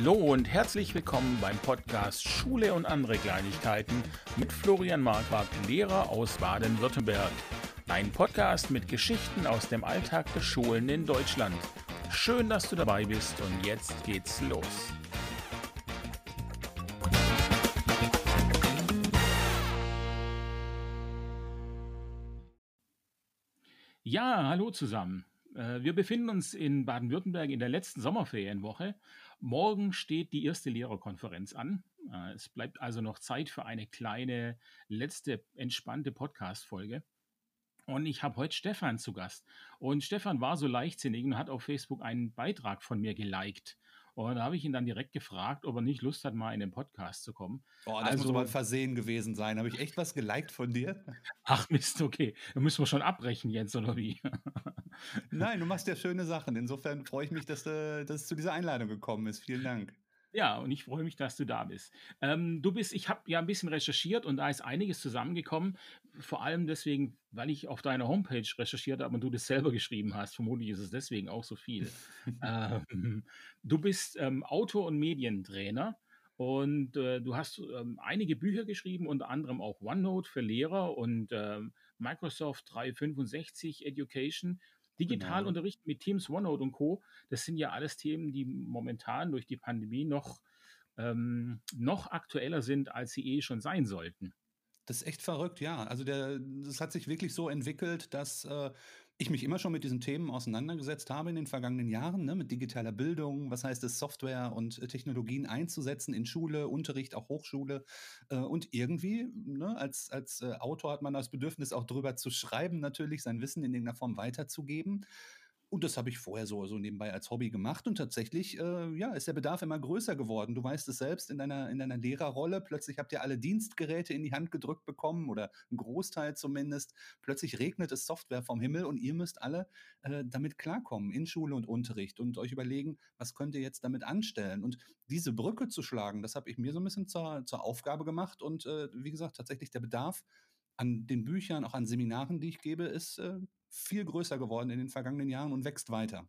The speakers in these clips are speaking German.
Hallo und herzlich willkommen beim Podcast Schule und andere Kleinigkeiten mit Florian Marquardt, Lehrer aus Baden-Württemberg. Ein Podcast mit Geschichten aus dem Alltag der Schulen in Deutschland. Schön, dass du dabei bist und jetzt geht's los. Ja, hallo zusammen. Äh, wir befinden uns in Baden-Württemberg in der letzten Sommerferienwoche. Morgen steht die erste Lehrerkonferenz an. Äh, es bleibt also noch Zeit für eine kleine, letzte, entspannte Podcast-Folge. Und ich habe heute Stefan zu Gast. Und Stefan war so leichtsinnig und hat auf Facebook einen Beitrag von mir geliked. Und da habe ich ihn dann direkt gefragt, ob er nicht Lust hat, mal in den Podcast zu kommen. Oh, das also, muss aber ein Versehen gewesen sein. Habe ich echt was geliked von dir? Ach Mist, okay. Dann müssen wir schon abbrechen jetzt, oder wie? Nein, du machst ja schöne Sachen. Insofern freue ich mich, dass, du, dass es zu dieser Einladung gekommen ist. Vielen Dank. Ja, und ich freue mich, dass du da bist. Ähm, du bist, ich habe ja ein bisschen recherchiert und da ist einiges zusammengekommen. Vor allem deswegen, weil ich auf deiner Homepage recherchiert habe und du das selber geschrieben hast. Vermutlich ist es deswegen auch so viel. ähm, du bist ähm, Autor und Medientrainer und äh, du hast ähm, einige Bücher geschrieben, unter anderem auch OneNote für Lehrer und ähm, Microsoft 365 Education Digitalunterricht genau. mit Teams, OneNote und Co., das sind ja alles Themen, die momentan durch die Pandemie noch, ähm, noch aktueller sind, als sie eh schon sein sollten. Das ist echt verrückt, ja. Also der, das hat sich wirklich so entwickelt, dass äh, ich mich immer schon mit diesen Themen auseinandergesetzt habe in den vergangenen Jahren, ne, mit digitaler Bildung, was heißt es, Software und äh, Technologien einzusetzen in Schule, Unterricht, auch Hochschule. Äh, und irgendwie, ne, als, als äh, Autor hat man das Bedürfnis, auch drüber zu schreiben, natürlich, sein Wissen in irgendeiner Form weiterzugeben. Und das habe ich vorher so, so nebenbei als Hobby gemacht. Und tatsächlich, äh, ja, ist der Bedarf immer größer geworden. Du weißt es selbst in deiner, in deiner Lehrerrolle. Plötzlich habt ihr alle Dienstgeräte in die Hand gedrückt bekommen oder ein Großteil zumindest. Plötzlich regnet es Software vom Himmel und ihr müsst alle äh, damit klarkommen in Schule und Unterricht und euch überlegen, was könnt ihr jetzt damit anstellen. Und diese Brücke zu schlagen, das habe ich mir so ein bisschen zur, zur Aufgabe gemacht. Und äh, wie gesagt, tatsächlich der Bedarf an den Büchern, auch an Seminaren, die ich gebe, ist äh, viel größer geworden in den vergangenen Jahren und wächst weiter.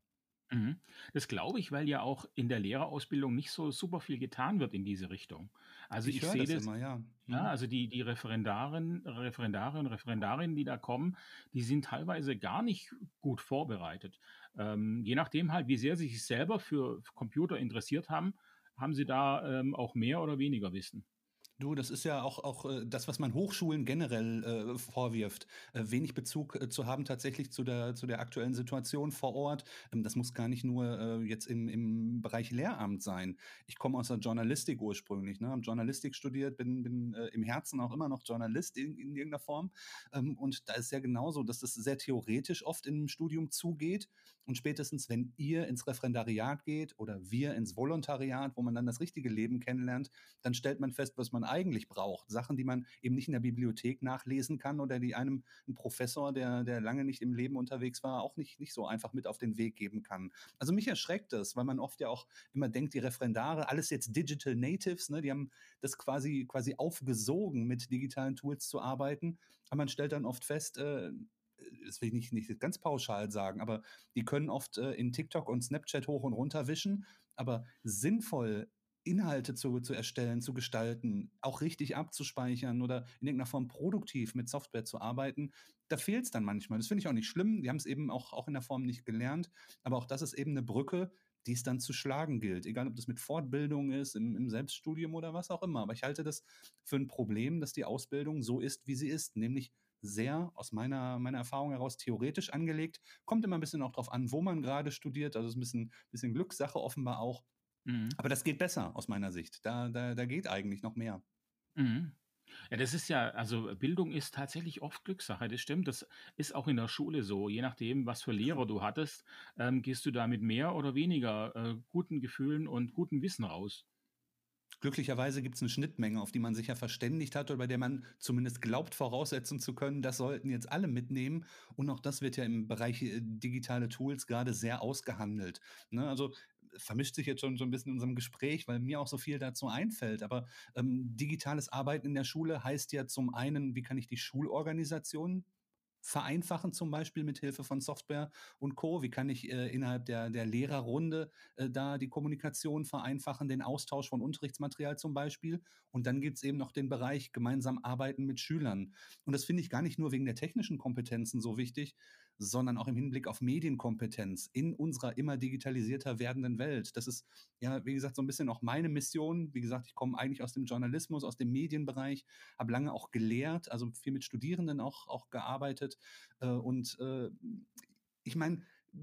Mhm. Das glaube ich, weil ja auch in der Lehrerausbildung nicht so super viel getan wird in diese Richtung. Also ich, ich sehe das, das, immer, ja. Mhm. ja. Also die, die Referendaren, Referendare und Referendarinnen, die da kommen, die sind teilweise gar nicht gut vorbereitet. Ähm, je nachdem halt, wie sehr sie sich selber für Computer interessiert haben, haben sie da ähm, auch mehr oder weniger Wissen. Du, das ist ja auch, auch äh, das, was man Hochschulen generell äh, vorwirft. Äh, wenig Bezug äh, zu haben tatsächlich zu der, zu der aktuellen Situation vor Ort. Ähm, das muss gar nicht nur äh, jetzt im, im Bereich Lehramt sein. Ich komme aus der Journalistik ursprünglich, ne? habe Journalistik studiert, bin, bin äh, im Herzen auch immer noch Journalist in, in irgendeiner Form. Ähm, und da ist ja genauso, dass das sehr theoretisch oft im Studium zugeht. Und spätestens, wenn ihr ins Referendariat geht oder wir ins Volontariat, wo man dann das richtige Leben kennenlernt, dann stellt man fest, was man eigentlich braucht. Sachen, die man eben nicht in der Bibliothek nachlesen kann oder die einem ein Professor, der, der lange nicht im Leben unterwegs war, auch nicht, nicht so einfach mit auf den Weg geben kann. Also mich erschreckt das, weil man oft ja auch immer denkt, die Referendare, alles jetzt Digital Natives, ne, die haben das quasi, quasi aufgesogen, mit digitalen Tools zu arbeiten. Aber man stellt dann oft fest, äh, das will ich nicht, nicht ganz pauschal sagen, aber die können oft äh, in TikTok und Snapchat hoch und runter wischen, aber sinnvoll Inhalte zu, zu erstellen, zu gestalten, auch richtig abzuspeichern oder in irgendeiner Form produktiv mit Software zu arbeiten, da fehlt es dann manchmal. Das finde ich auch nicht schlimm. Die haben es eben auch, auch in der Form nicht gelernt. Aber auch das ist eben eine Brücke, die es dann zu schlagen gilt. Egal, ob das mit Fortbildung ist, im, im Selbststudium oder was auch immer. Aber ich halte das für ein Problem, dass die Ausbildung so ist, wie sie ist, nämlich sehr aus meiner, meiner Erfahrung heraus theoretisch angelegt. Kommt immer ein bisschen auch darauf an, wo man gerade studiert. Also ist ein bisschen, bisschen Glückssache offenbar auch. Mhm. Aber das geht besser aus meiner Sicht. Da, da, da geht eigentlich noch mehr. Mhm. Ja, das ist ja, also Bildung ist tatsächlich oft Glückssache, das stimmt. Das ist auch in der Schule so. Je nachdem, was für Lehrer du hattest, ähm, gehst du da mit mehr oder weniger äh, guten Gefühlen und gutem Wissen raus. Glücklicherweise gibt es eine Schnittmenge, auf die man sich ja verständigt hat oder bei der man zumindest glaubt, voraussetzen zu können, das sollten jetzt alle mitnehmen. Und auch das wird ja im Bereich äh, digitale Tools gerade sehr ausgehandelt. Ne? Also vermischt sich jetzt schon so ein bisschen in unserem Gespräch, weil mir auch so viel dazu einfällt. Aber ähm, digitales Arbeiten in der Schule heißt ja zum einen, wie kann ich die Schulorganisation vereinfachen, zum Beispiel mit Hilfe von Software und Co. Wie kann ich äh, innerhalb der, der Lehrerrunde äh, da die Kommunikation vereinfachen, den Austausch von Unterrichtsmaterial zum Beispiel. Und dann gibt es eben noch den Bereich gemeinsam arbeiten mit Schülern. Und das finde ich gar nicht nur wegen der technischen Kompetenzen so wichtig, sondern auch im Hinblick auf Medienkompetenz in unserer immer digitalisierter werdenden Welt. Das ist ja, wie gesagt, so ein bisschen auch meine Mission. Wie gesagt, ich komme eigentlich aus dem Journalismus, aus dem Medienbereich, habe lange auch gelehrt, also viel mit Studierenden auch, auch gearbeitet. Äh, und äh, ich meine,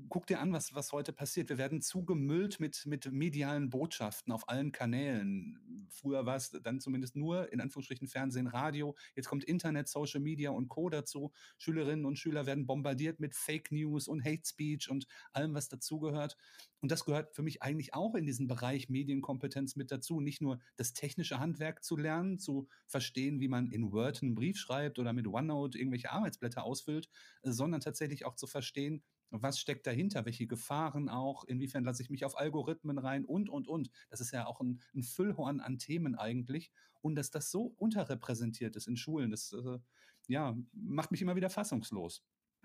guck dir an, was, was heute passiert. Wir werden zugemüllt mit, mit medialen Botschaften auf allen Kanälen. Früher war es dann zumindest nur, in Anführungsstrichen, Fernsehen, Radio. Jetzt kommt Internet, Social Media und Co. dazu. Schülerinnen und Schüler werden bombardiert mit Fake News und Hate Speech und allem, was dazugehört. Und das gehört für mich eigentlich auch in diesen Bereich Medienkompetenz mit dazu. Nicht nur das technische Handwerk zu lernen, zu verstehen, wie man in Word einen Brief schreibt oder mit OneNote irgendwelche Arbeitsblätter ausfüllt, sondern tatsächlich auch zu verstehen, was steckt dahinter, welche Gefahren auch, inwiefern lasse ich mich auf Algorithmen rein und, und, und. Das ist ja auch ein, ein Füllhorn an Themen eigentlich. Und dass das so unterrepräsentiert ist in Schulen, das äh, ja, macht mich immer wieder fassungslos.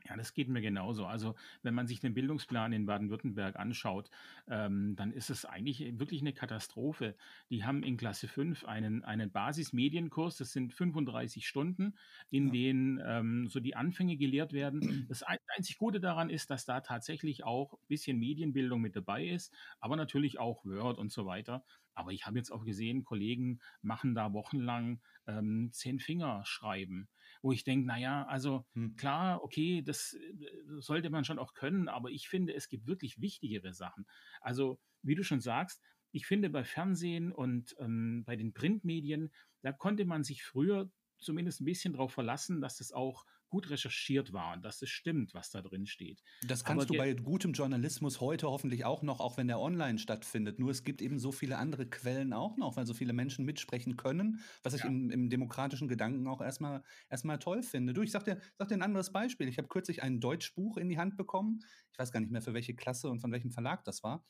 Ja, das geht mir genauso. Also, wenn man sich den Bildungsplan in Baden-Württemberg anschaut, ähm, dann ist es eigentlich wirklich eine Katastrophe. Die haben in Klasse 5 einen, einen Basismedienkurs, das sind 35 Stunden, in ja. denen ähm, so die Anfänge gelehrt werden. Das einzig Gute daran ist, dass da tatsächlich auch ein bisschen Medienbildung mit dabei ist, aber natürlich auch Word und so weiter. Aber ich habe jetzt auch gesehen, Kollegen machen da wochenlang ähm, zehn Finger schreiben, wo ich denke, naja, also hm. klar, okay, das äh, sollte man schon auch können, aber ich finde, es gibt wirklich wichtigere Sachen. Also, wie du schon sagst, ich finde bei Fernsehen und ähm, bei den Printmedien, da konnte man sich früher zumindest ein bisschen darauf verlassen, dass es auch gut recherchiert war und dass es stimmt, was da drin steht. Das kannst Aber du bei gutem Journalismus heute hoffentlich auch noch, auch wenn der online stattfindet. Nur es gibt eben so viele andere Quellen auch noch, weil so viele Menschen mitsprechen können, was ich ja. im, im, demokratischen Gedanken auch erstmal, erstmal toll finde. Du, ich sag dir, sag dir ein anderes Beispiel. Ich habe kürzlich ein Deutschbuch in die Hand bekommen. Ich weiß gar nicht mehr, für welche Klasse und von welchem Verlag das war.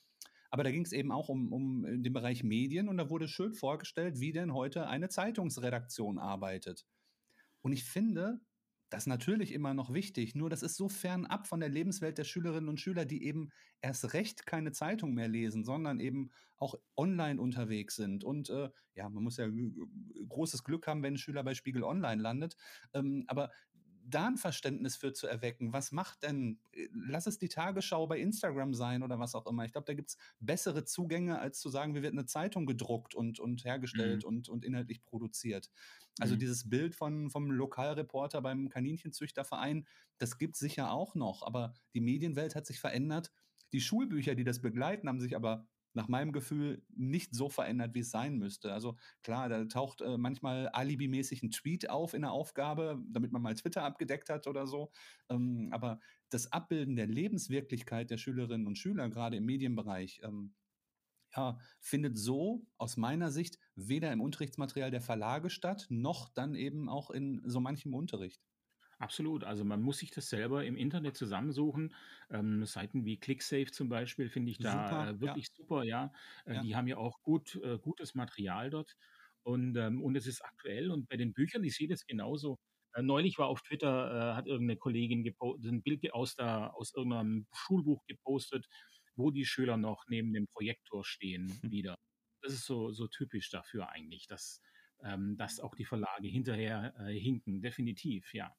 Aber da ging es eben auch um, um den Bereich Medien und da wurde schön vorgestellt, wie denn heute eine Zeitungsredaktion arbeitet. Und ich finde, das ist natürlich immer noch wichtig, nur das ist so fernab von der Lebenswelt der Schülerinnen und Schüler, die eben erst recht keine Zeitung mehr lesen, sondern eben auch online unterwegs sind. Und äh, ja, man muss ja großes Glück haben, wenn ein Schüler bei Spiegel Online landet. Ähm, aber da ein Verständnis für zu erwecken. Was macht denn, äh, lass es die Tagesschau bei Instagram sein oder was auch immer. Ich glaube, da gibt es bessere Zugänge, als zu sagen, wie wird eine Zeitung gedruckt und, und hergestellt mhm. und, und inhaltlich produziert. Also mhm. dieses Bild von, vom Lokalreporter beim Kaninchenzüchterverein, das gibt es sicher auch noch, aber die Medienwelt hat sich verändert. Die Schulbücher, die das begleiten, haben sich aber nach meinem Gefühl nicht so verändert, wie es sein müsste. Also klar, da taucht äh, manchmal alibimäßig ein Tweet auf in der Aufgabe, damit man mal Twitter abgedeckt hat oder so. Ähm, aber das Abbilden der Lebenswirklichkeit der Schülerinnen und Schüler, gerade im Medienbereich, ähm, ja, findet so aus meiner Sicht weder im Unterrichtsmaterial der Verlage statt, noch dann eben auch in so manchem Unterricht. Absolut. Also man muss sich das selber im Internet zusammensuchen. Ähm, Seiten wie ClickSafe zum Beispiel finde ich da Super, äh, ja. wirklich super, ja. Äh, Ja. die haben ja auch gut, äh, gutes Material dort. Und, ähm, und es ist aktuell. Und bei den Büchern, ich sehe das genauso. Äh, neulich war auf Twitter, äh, hat irgendeine Kollegin ein Bild aus, der, aus irgendeinem Schulbuch gepostet, wo die Schüler noch neben dem Projektor stehen wieder. Das ist so, so typisch dafür eigentlich, dass, ähm, dass auch die Verlage hinterher hinken. Definitiv, ja.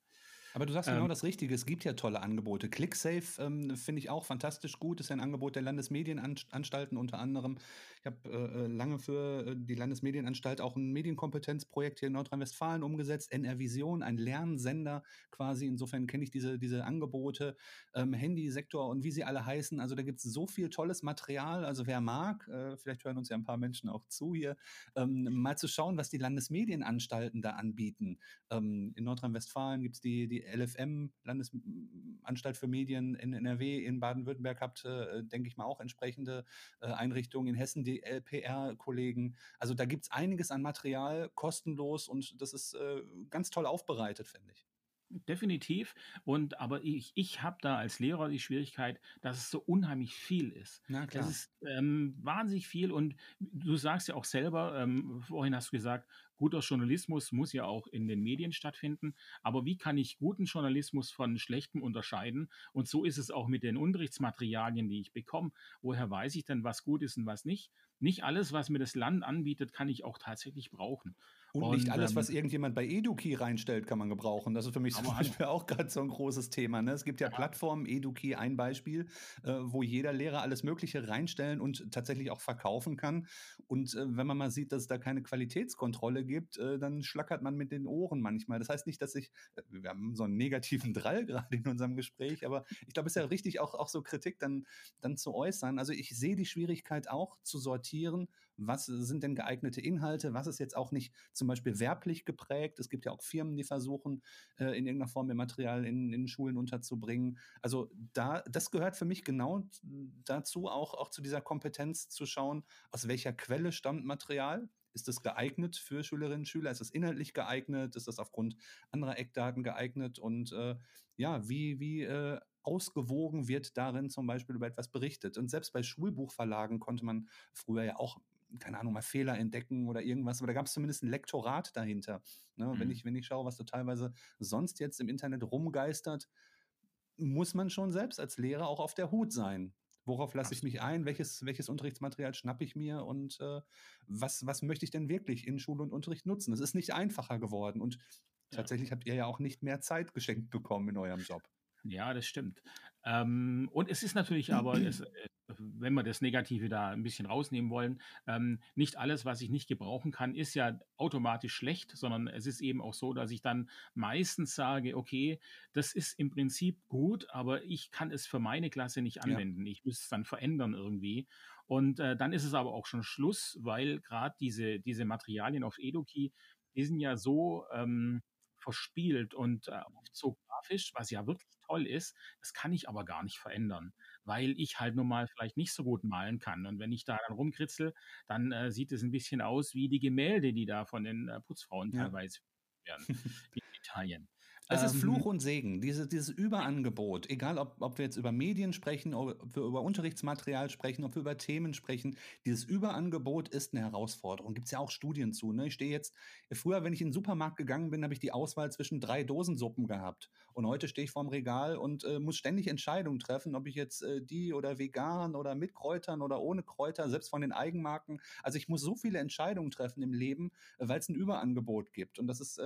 Aber du sagst genau ähm, das Richtige. Es gibt ja tolle Angebote. ClickSafe ähm, finde ich auch fantastisch gut. Ist ja ein Angebot der Landesmedienanstalten unter anderem. Ich habe äh, äh, lange für äh, die Landesmedienanstalt auch ein Medienkompetenzprojekt hier in Nordrhein-Westfalen umgesetzt. NR Vision, ein Lernsender quasi. Insofern kenne ich diese, diese Angebote. Ähm, Handysektor und wie sie alle heißen. Also da gibt es so viel tolles Material. Also wer mag, äh, vielleicht hören uns ja ein paar Menschen auch zu hier, ähm, mal zu schauen, was die Landesmedienanstalten da anbieten. Ähm, in Nordrhein-Westfalen gibt es die, die LFM, Landesanstalt für Medien in NRW, in Baden-Württemberg habt, äh, denke ich mal, auch entsprechende äh, Einrichtungen. In Hessen die LPR-Kollegen. Also da gibt es einiges an Material, kostenlos und das ist äh, ganz toll aufbereitet, finde ich. Definitiv. Und aber ich, ich habe da als Lehrer die Schwierigkeit, dass es so unheimlich viel ist. Na klar. Das ist ähm, wahnsinnig viel und du sagst ja auch selber, ähm, vorhin hast du gesagt, guter Journalismus muss ja auch in den Medien stattfinden. Aber wie kann ich guten Journalismus von schlechtem unterscheiden? Und so ist es auch mit den Unterrichtsmaterialien, die ich bekomme. Woher weiß ich denn, was gut ist und was nicht? Nicht alles, was mir das Land anbietet, kann ich auch tatsächlich brauchen. Und, und nicht alles, ähm, was irgendjemand bei Eduki reinstellt, kann man gebrauchen. Das ist für mich zum Beispiel auch gerade so ein großes Thema. Ne? Es gibt ja, ja. Plattformen, Eduki ein Beispiel, äh, wo jeder Lehrer alles Mögliche reinstellen und tatsächlich auch verkaufen kann. Und äh, wenn man mal sieht, dass es da keine Qualitätskontrolle gibt, äh, dann schlackert man mit den Ohren manchmal. Das heißt nicht, dass ich, äh, wir haben so einen negativen Drall gerade in unserem Gespräch, aber ich glaube, es ist ja richtig, auch, auch so Kritik dann, dann zu äußern. Also ich sehe die Schwierigkeit auch zu sortieren was sind denn geeignete Inhalte, was ist jetzt auch nicht zum Beispiel werblich geprägt. Es gibt ja auch Firmen, die versuchen, äh, in irgendeiner Form ihr Material in, in Schulen unterzubringen. Also da, das gehört für mich genau dazu, auch, auch zu dieser Kompetenz zu schauen, aus welcher Quelle stammt Material. Ist es geeignet für Schülerinnen und Schüler? Ist es inhaltlich geeignet? Ist es aufgrund anderer Eckdaten geeignet? Und äh, ja, wie, wie äh, ausgewogen wird darin zum Beispiel über etwas berichtet. Und selbst bei Schulbuchverlagen konnte man früher ja auch keine Ahnung, mal Fehler entdecken oder irgendwas, aber da gab es zumindest ein Lektorat dahinter. Ne? Mhm. Wenn, ich, wenn ich schaue, was da teilweise sonst jetzt im Internet rumgeistert, muss man schon selbst als Lehrer auch auf der Hut sein. Worauf lasse ich mich ein? Welches, welches Unterrichtsmaterial schnappe ich mir? Und äh, was, was möchte ich denn wirklich in Schule und Unterricht nutzen? Es ist nicht einfacher geworden. Und ja. tatsächlich habt ihr ja auch nicht mehr Zeit geschenkt bekommen in eurem Job. Ja, das stimmt. Ähm, und es ist natürlich aber, es, äh, wenn wir das Negative da ein bisschen rausnehmen wollen, ähm, nicht alles, was ich nicht gebrauchen kann, ist ja automatisch schlecht, sondern es ist eben auch so, dass ich dann meistens sage, okay, das ist im Prinzip gut, aber ich kann es für meine Klasse nicht anwenden. Ja. Ich muss es dann verändern irgendwie. Und äh, dann ist es aber auch schon Schluss, weil gerade diese, diese Materialien auf Eduki, die sind ja so ähm, verspielt und äh, oft so grafisch, was ja wirklich toll ist. Das kann ich aber gar nicht verändern, weil ich halt nun mal vielleicht nicht so gut malen kann. Und wenn ich da dann rumkritzel, dann äh, sieht es ein bisschen aus wie die Gemälde, die da von den äh, Putzfrauen ja. teilweise werden in Italien. Es ist Fluch ähm, und Segen, diese, dieses Überangebot, egal ob, ob wir jetzt über Medien sprechen, ob wir über Unterrichtsmaterial sprechen, ob wir über Themen sprechen, dieses Überangebot ist eine Herausforderung. Gibt es ja auch Studien zu. Ne? Ich stehe jetzt, früher, wenn ich in den Supermarkt gegangen bin, habe ich die Auswahl zwischen drei Dosensuppen gehabt. Und heute stehe ich vorm Regal und äh, muss ständig Entscheidungen treffen, ob ich jetzt äh, die oder vegan oder mit Kräutern oder ohne Kräuter, selbst von den Eigenmarken. Also ich muss so viele Entscheidungen treffen im Leben, äh, weil es ein Überangebot gibt. Und das ist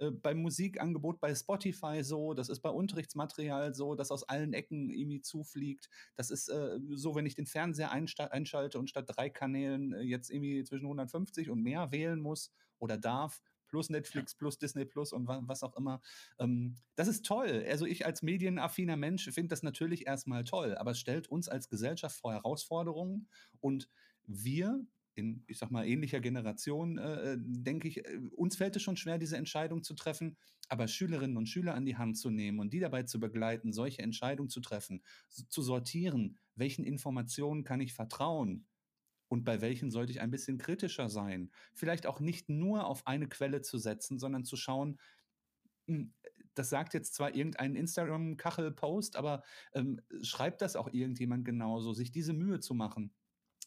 äh, beim Musikangebot bei Spotify so, das ist bei Unterrichtsmaterial so, das aus allen Ecken irgendwie zufliegt. Das ist äh, so, wenn ich den Fernseher einschalte und statt drei Kanälen äh, jetzt irgendwie zwischen 150 und mehr wählen muss oder darf, plus Netflix, plus Disney Plus und was auch immer. Ähm, das ist toll. Also ich als medienaffiner Mensch finde das natürlich erstmal toll, aber es stellt uns als Gesellschaft vor Herausforderungen und wir in, ich sag mal, ähnlicher Generation, äh, äh, denke ich, äh, uns fällt es schon schwer, diese Entscheidung zu treffen, aber Schülerinnen und Schüler an die Hand zu nehmen und die dabei zu begleiten, solche Entscheidungen zu treffen, zu sortieren, welchen Informationen kann ich vertrauen und bei welchen sollte ich ein bisschen kritischer sein. Vielleicht auch nicht nur auf eine Quelle zu setzen, sondern zu schauen, hm, das sagt jetzt zwar irgendein Instagram-Kachel-Post, aber ähm, schreibt das auch irgendjemand genauso, sich diese Mühe zu machen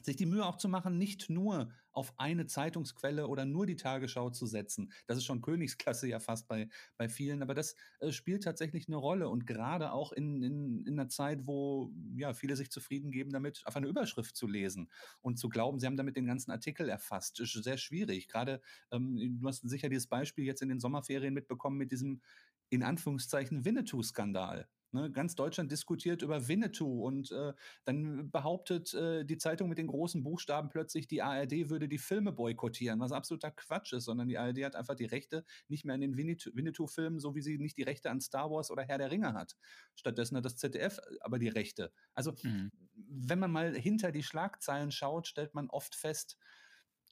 sich die Mühe auch zu machen, nicht nur auf eine Zeitungsquelle oder nur die Tagesschau zu setzen. Das ist schon Königsklasse ja fast bei, bei vielen, aber das äh, spielt tatsächlich eine Rolle und gerade auch in, in, in einer Zeit, wo ja viele sich zufrieden geben, damit auf eine Überschrift zu lesen und zu glauben, sie haben damit den ganzen Artikel erfasst. Ist sehr schwierig. Gerade, ähm, du hast sicher dieses Beispiel jetzt in den Sommerferien mitbekommen mit diesem in Anführungszeichen Winnetou-Skandal. Ne, ganz Deutschland diskutiert über Winnetou und äh, dann behauptet äh, die Zeitung mit den großen Buchstaben plötzlich, die ARD würde die Filme boykottieren, was absoluter Quatsch ist, sondern die ARD hat einfach die Rechte nicht mehr an den Winnetou-Filmen, so wie sie nicht die Rechte an Star Wars oder Herr der Ringe hat. Stattdessen hat das ZDF äh, aber die Rechte. Also mhm. wenn man mal hinter die Schlagzeilen schaut, stellt man oft fest,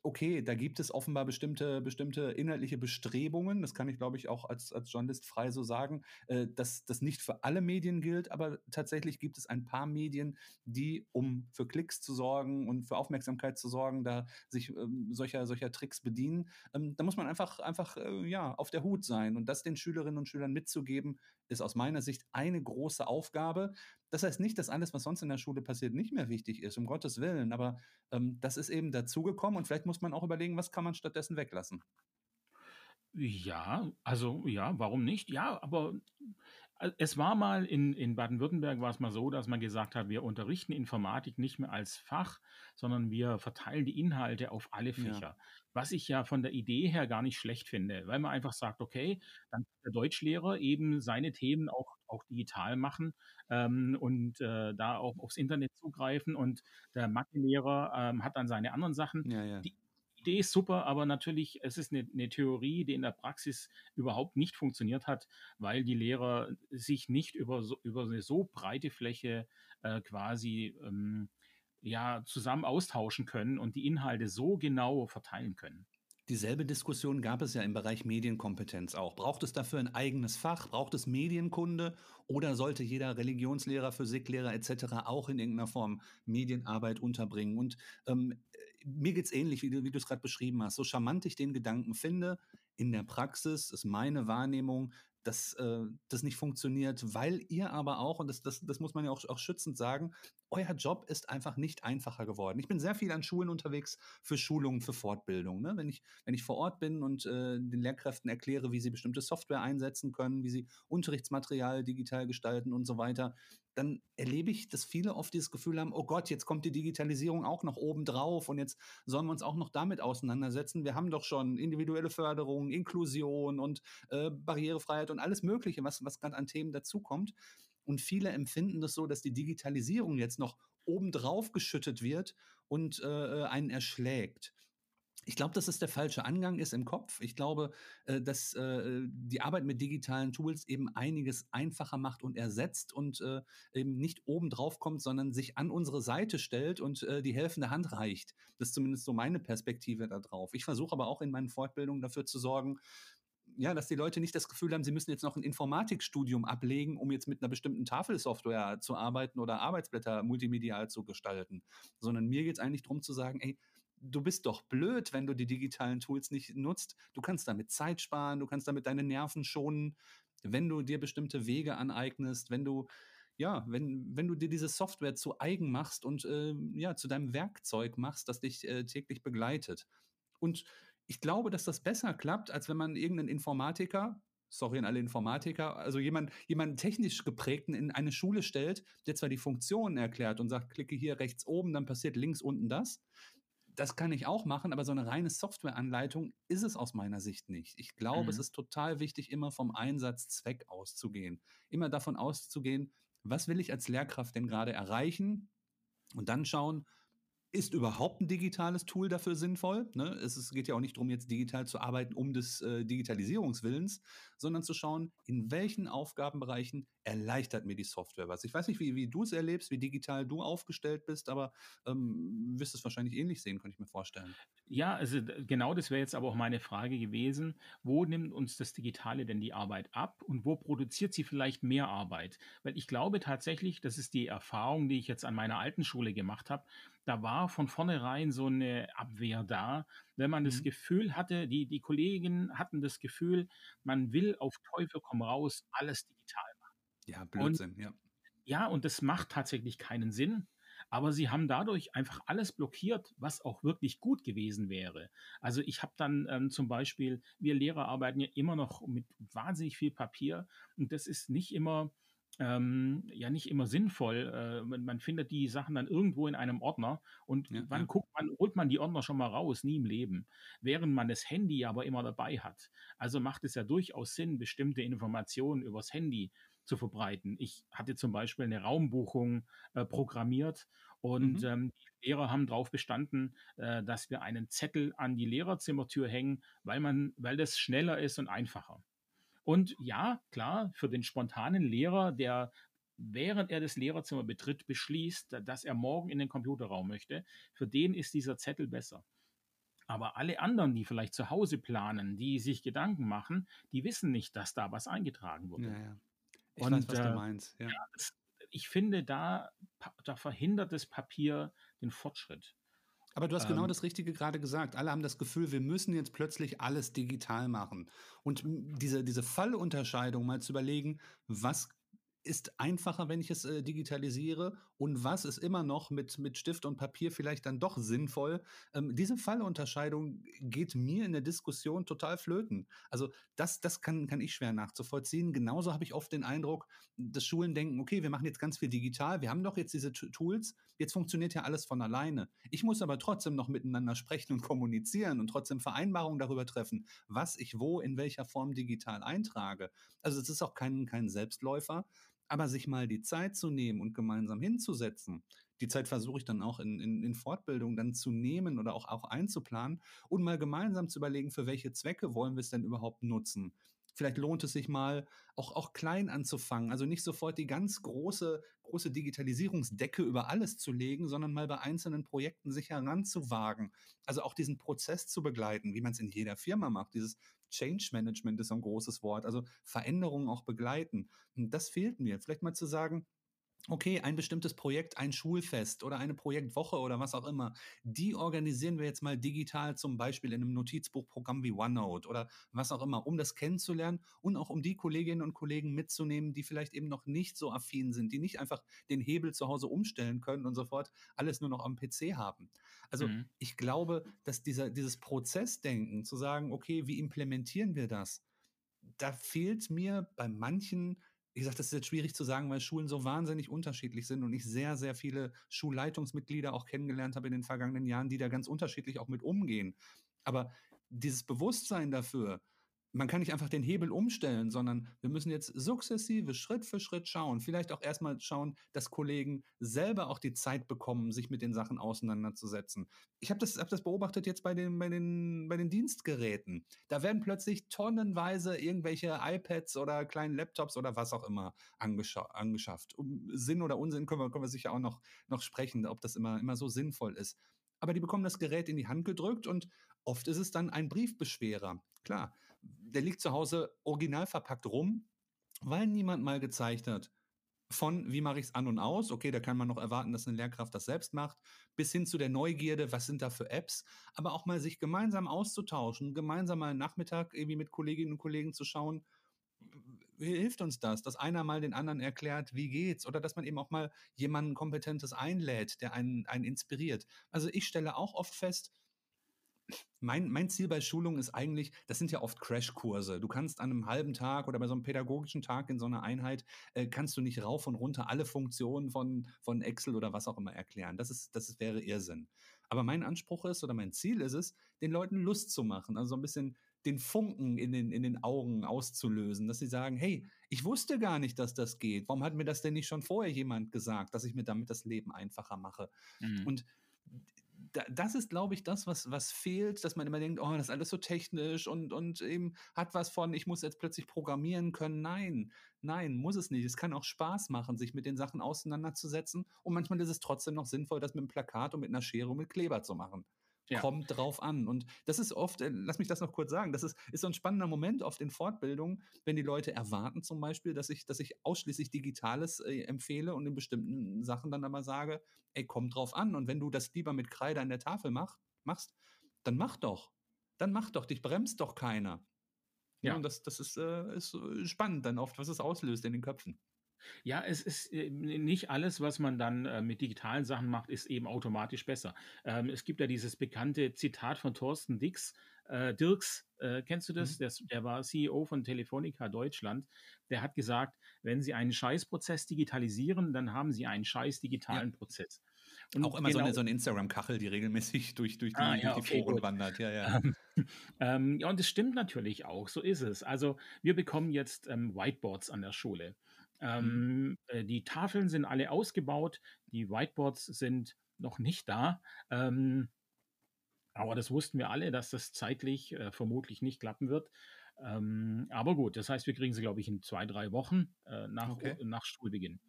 okay, da gibt es offenbar bestimmte, bestimmte inhaltliche Bestrebungen, das kann ich, glaube ich, auch als, als Journalist frei so sagen, äh, dass das nicht für alle Medien gilt, aber tatsächlich gibt es ein paar Medien, die, um für Klicks zu sorgen und für Aufmerksamkeit zu sorgen, da sich ähm, solcher, solcher Tricks bedienen. Ähm, da muss man einfach, einfach äh, ja, auf der Hut sein und das den Schülerinnen und Schülern mitzugeben, ist aus meiner Sicht eine große Aufgabe. Das heißt nicht, dass alles, was sonst in der Schule passiert, nicht mehr wichtig ist, um Gottes Willen, aber ähm, das ist eben dazugekommen und vielleicht muss man auch überlegen, was kann man stattdessen weglassen. Ja, also ja, warum nicht? Ja, aber es war mal in in Baden-Württemberg war es mal so, dass man gesagt hat, wir unterrichten Informatik nicht mehr als Fach, sondern wir verteilen die Inhalte auf alle Ja. Fächer. Was ich ja von der Idee her gar nicht schlecht finde, weil man einfach sagt: „Okay, dann kann der Deutschlehrer eben seine Themen auch auch digital machen, ähm, und, äh, da auch aufs Internet zugreifen und der Mathelehrer, ähm, hat dann seine anderen Sachen.“ Ja, ja. Die Idee ist super, aber natürlich es ist eine 'ne Theorie, die in der Praxis überhaupt nicht funktioniert hat, weil die Lehrer sich nicht über so über 'ne so breite Fläche, äh, quasi, ähm, ja, zusammen austauschen können und die Inhalte so genau verteilen können. Dieselbe Diskussion gab es ja im Bereich Medienkompetenz auch. Braucht es dafür ein eigenes Fach? Braucht es Medienkunde? Oder sollte jeder Religionslehrer, Physiklehrer et cetera auch in irgendeiner Form Medienarbeit unterbringen? Und, ähm, äh, mir geht's ähnlich, wie du du's grad beschrieben hast. So charmant ich den Gedanken finde, in der Praxis ist meine Wahrnehmung, dass, äh, das nicht funktioniert, weil ihr aber auch und das das das muss man ja auch auch schützend sagen, euer Job ist einfach nicht einfacher geworden. Ich bin sehr viel an Schulen unterwegs für Schulungen, für Fortbildung, ne? Wenn ich wenn ich vor Ort bin und, äh, den Lehrkräften erkläre, wie sie bestimmte Software einsetzen können, wie sie Unterrichtsmaterial digital gestalten und so weiter, dann erlebe ich, dass viele oft dieses Gefühl haben: „Oh Gott, jetzt kommt die Digitalisierung auch noch obendrauf und jetzt sollen wir uns auch noch damit auseinandersetzen. Wir haben doch schon individuelle Förderung, Inklusion und, äh, Barrierefreiheit und alles Mögliche, was was grad an Themen dazukommt.“ Und viele empfinden das so, dass die Digitalisierung jetzt noch obendrauf geschüttet wird und, äh, äh, einen erschlägt. Ich glaube, dass es der falsche Angang ist im Kopf. Ich glaube, äh, dass, äh, die Arbeit mit digitalen Tools eben einiges einfacher macht und ersetzt und, äh, eben nicht obendrauf kommt, sondern sich an unsere Seite stellt und, die helfende Hand reicht. Das ist zumindest so meine Perspektive da drauf. Ich versuche aber auch in meinen Fortbildungen dafür zu sorgen, ja, dass die Leute nicht das Gefühl haben, sie müssen jetzt noch ein Informatikstudium ablegen, um jetzt mit einer bestimmten Tafelsoftware zu arbeiten oder Arbeitsblätter multimedial zu gestalten, sondern mir geht's eigentlich drum zu sagen: „Ey, du bist doch blöd, wenn du die digitalen Tools nicht nutzt. Du kannst damit Zeit sparen, du kannst damit deine Nerven schonen, wenn du dir bestimmte Wege aneignest, wenn du ja, wenn wenn du dir diese Software zu eigen machst und, ähm, ja, zu deinem Werkzeug machst, das dich, äh, täglich begleitet. Und ich glaube, dass das besser klappt, als wenn man irgendeinen Informatiker sorry an alle Informatiker, also jemand jemanden technisch geprägten in eine Schule stellt, der zwar die Funktionen erklärt und sagt: „Klicke hier rechts oben, dann passiert links unten das.“ Das kann ich auch machen, aber so eine reine Softwareanleitung ist es aus meiner Sicht nicht. Ich glaube, es Mhm. ist total wichtig, immer vom Einsatzzweck auszugehen. Immer davon auszugehen: „Was will ich als Lehrkraft denn grade erreichen?“ Und dann schauen, ist überhaupt ein digitales Tool dafür sinnvoll? Ne? Es ist geht ja auch nicht drum, jetzt digital zu arbeiten um des, äh, Digitalisierungswillens, sondern zu schauen, in welchen Aufgabenbereichen erleichtert mir die Software was. Ich weiß nicht, wie wie du es erlebst, wie digital du aufgestellt bist, aber, ähm, wirst es wahrscheinlich ähnlich sehen, könnte ich mir vorstellen. Ja, also genau das wäre jetzt aber auch meine Frage gewesen. Wo nimmt uns das Digitale denn die Arbeit ab und wo produziert sie vielleicht mehr Arbeit? Weil ich glaube tatsächlich, das ist die Erfahrung, die ich jetzt an meiner alten Schule gemacht habe, da war von vornherein so eine Abwehr da, wenn man das Mhm. Gefühl hatte die die Kollegen hatten das Gefühl, man will auf Teufel komm raus alles digital machen. Ja, Und Blödsinn, ja. ja, und das macht tatsächlich keinen Sinn, aber sie haben dadurch einfach alles blockiert, was auch wirklich gut gewesen wäre. Also, ich habe dann, ähm, zum Beispiel wir Lehrer arbeiten ja immer noch mit wahnsinnig viel Papier und das ist nicht immer ähm, ja, nicht immer sinnvoll. Äh, man man findet die Sachen dann irgendwo in einem Ordner und Ja, wann ja. guckt man holt man die Ordner schon mal raus? Nie im Leben. Während man das Handy aber immer dabei hat. Also, macht es ja durchaus Sinn, bestimmte Informationen übers Handy zu verbreiten. Ich hatte zum Beispiel 'ne Raumbuchung, äh, programmiert und, Mhm. ähm, die Lehrer haben drauf bestanden, äh, dass wir einen Zettel an die Lehrerzimmertür hängen, weil man weil das schneller ist und einfacher. Und ja, klar, für den spontanen Lehrer, der, während er das Lehrerzimmer betritt, beschließt, da dass er morgen in den Computerraum möchte, für den ist dieser Zettel besser. Aber alle anderen, die vielleicht zu Hause planen, die sich Gedanken machen, die wissen nicht, dass da was eingetragen Ja, wurde. ja. Ich weiß, Und, was du äh, meinst, ja. ja, das ich finde, da da verhindert das Papier den Fortschritt. Aber du hast genau Ähm das Richtige gerade gesagt. Alle haben das Gefühl, wir müssen jetzt plötzlich alles digital machen. Und, diese diese Fallunterscheidung mal zu überlegen, was ist einfacher, wenn ich es äh, digitalisiere und was ist immer noch mit, mit Stift und Papier vielleicht dann doch sinnvoll. Ähm, diese Fallunterscheidung geht mir in der Diskussion total flöten. Also das, das kann, kann ich schwer nachzuvollziehen. Genauso habe ich oft den Eindruck, dass Schulen denken, okay, wir machen jetzt ganz viel digital, wir haben doch jetzt diese Tools, jetzt funktioniert ja alles von alleine. Ich muss aber trotzdem noch miteinander sprechen und kommunizieren und trotzdem Vereinbarungen darüber treffen, was ich wo in welcher Form digital eintrage. Also es ist auch kein, kein Selbstläufer. Aber sich mal die Zeit zu nehmen und gemeinsam hinzusetzen, die Zeit versuche ich dann auch in, in, in Fortbildung dann zu nehmen oder auch, auch einzuplanen und mal gemeinsam zu überlegen, für welche Zwecke wollen wir es denn überhaupt nutzen. Vielleicht lohnt es sich mal, auch, auch klein anzufangen. Also nicht sofort die ganz große, große Digitalisierungsdecke über alles zu legen, sondern mal bei einzelnen Projekten sich heranzuwagen. Also auch diesen Prozess zu begleiten, wie man es in jeder Firma macht. Dieses Change Management ist ein großes Wort. Also Veränderungen auch begleiten. Und das fehlt mir. Vielleicht mal zu sagen, okay, ein bestimmtes Projekt, ein Schulfest oder eine Projektwoche oder was auch immer, die organisieren wir jetzt mal digital, zum Beispiel in einem Notizbuchprogramm wie OneNote oder was auch immer, um das kennenzulernen und auch um die Kolleginnen und Kollegen mitzunehmen, die vielleicht eben noch nicht so affin sind, die nicht einfach den Hebel zu Hause umstellen können und sofort alles nur noch am PC haben. Also mhm. ich glaube, dass dieser, dieses Prozessdenken, zu sagen, okay, wie implementieren wir das? Da fehlt mir bei manchen wie gesagt, das ist jetzt schwierig zu sagen, weil Schulen so wahnsinnig unterschiedlich sind und ich sehr, sehr viele Schulleitungsmitglieder auch kennengelernt habe in den vergangenen Jahren, die da ganz unterschiedlich auch mit umgehen. Aber dieses Bewusstsein dafür, man kann nicht einfach den Hebel umstellen, sondern wir müssen jetzt sukzessive, Schritt für Schritt schauen. Vielleicht auch erstmal schauen, dass Kollegen selber auch die Zeit bekommen, sich mit den Sachen auseinanderzusetzen. Ich habe das, hab das beobachtet jetzt bei den, bei, den, bei den Dienstgeräten. Da werden plötzlich tonnenweise irgendwelche iPads oder kleinen Laptops oder was auch immer angeschafft. Um Sinn oder Unsinn können wir, können wir sicher auch noch, noch sprechen, ob das immer, immer so sinnvoll ist. Aber die bekommen das Gerät in die Hand gedrückt und oft ist es dann ein Briefbeschwerer. Klar, der liegt zu Hause original verpackt rum, weil niemand mal gezeigt hat, von wie mache ich es an und aus, okay, da kann man noch erwarten, dass eine Lehrkraft das selbst macht, bis hin zu der Neugierde, was sind da für Apps, aber auch mal sich gemeinsam auszutauschen, gemeinsam mal einen Nachmittag irgendwie mit Kolleginnen und Kollegen zu schauen, wie hilft uns das, dass einer mal den anderen erklärt, wie geht's, oder dass man eben auch mal jemanden Kompetentes einlädt, der einen, einen inspiriert. Also ich stelle auch oft fest, mein, mein Ziel bei Schulungen ist eigentlich, das sind ja oft Crashkurse. Du kannst an einem halben Tag oder bei so einem pädagogischen Tag in so einer Einheit, äh, kannst du nicht rauf und runter alle Funktionen von, von Excel oder was auch immer erklären. Das, ist, das wäre Irrsinn. Aber mein Anspruch ist oder mein Ziel ist es, den Leuten Lust zu machen. Also so ein bisschen den Funken in den, in den Augen auszulösen, dass sie sagen, hey, ich wusste gar nicht, dass das geht. Warum hat mir das denn nicht schon vorher jemand gesagt, dass ich mir damit das Leben einfacher mache? Mhm. Und das ist, glaube ich, das, was, was fehlt, dass man immer denkt, oh, das ist alles so technisch und, und eben hat was von, ich muss jetzt plötzlich programmieren können. Nein, nein, muss es nicht. Es kann auch Spaß machen, sich mit den Sachen auseinanderzusetzen. Und manchmal ist es trotzdem noch sinnvoll, das mit einem Plakat und mit einer Schere und mit Kleber zu machen. Ja. Kommt drauf an. Und das ist oft, äh, lass mich das noch kurz sagen, das ist, ist so ein spannender Moment oft in Fortbildungen, wenn die Leute erwarten zum Beispiel, dass ich, dass ich ausschließlich Digitales äh, empfehle und in bestimmten Sachen dann aber sage, ey, kommt drauf an. Und wenn du das lieber mit Kreide an der Tafel mach, machst, dann mach doch. Dann mach doch, dich bremst doch keiner. Ja, ja und das, das ist, äh, ist spannend dann oft, was es auslöst in den Köpfen. Ja, es ist äh, nicht alles, was man dann äh, mit digitalen Sachen macht, ist eben automatisch besser. Ähm, es gibt ja dieses bekannte Zitat von Thorsten Dix, äh, Dirks, äh, kennst du das? Mhm. Der, der, war CEO von Telefonica Deutschland. Der hat gesagt, wenn Sie einen Scheißprozess digitalisieren, dann haben Sie einen scheiß digitalen ja. Prozess. Und auch immer genau, so eine, so eine Instagram-Kachel, die regelmäßig durch, durch die, ah, ja, durch die okay, Foren gut. wandert. Ja, ja. Ähm, ähm, ja, und es stimmt natürlich auch, so ist es. Also wir bekommen jetzt ähm, Whiteboards an der Schule. Mhm. Ähm, äh, die Tafeln sind alle ausgebaut, die Whiteboards sind noch nicht da. Ähm, aber das wussten wir alle, dass das zeitlich äh, vermutlich nicht klappen wird. Ähm, aber gut, das heißt, wir kriegen sie, glaube ich, in zwei, drei Wochen äh, nach, okay. nach Schulbeginn.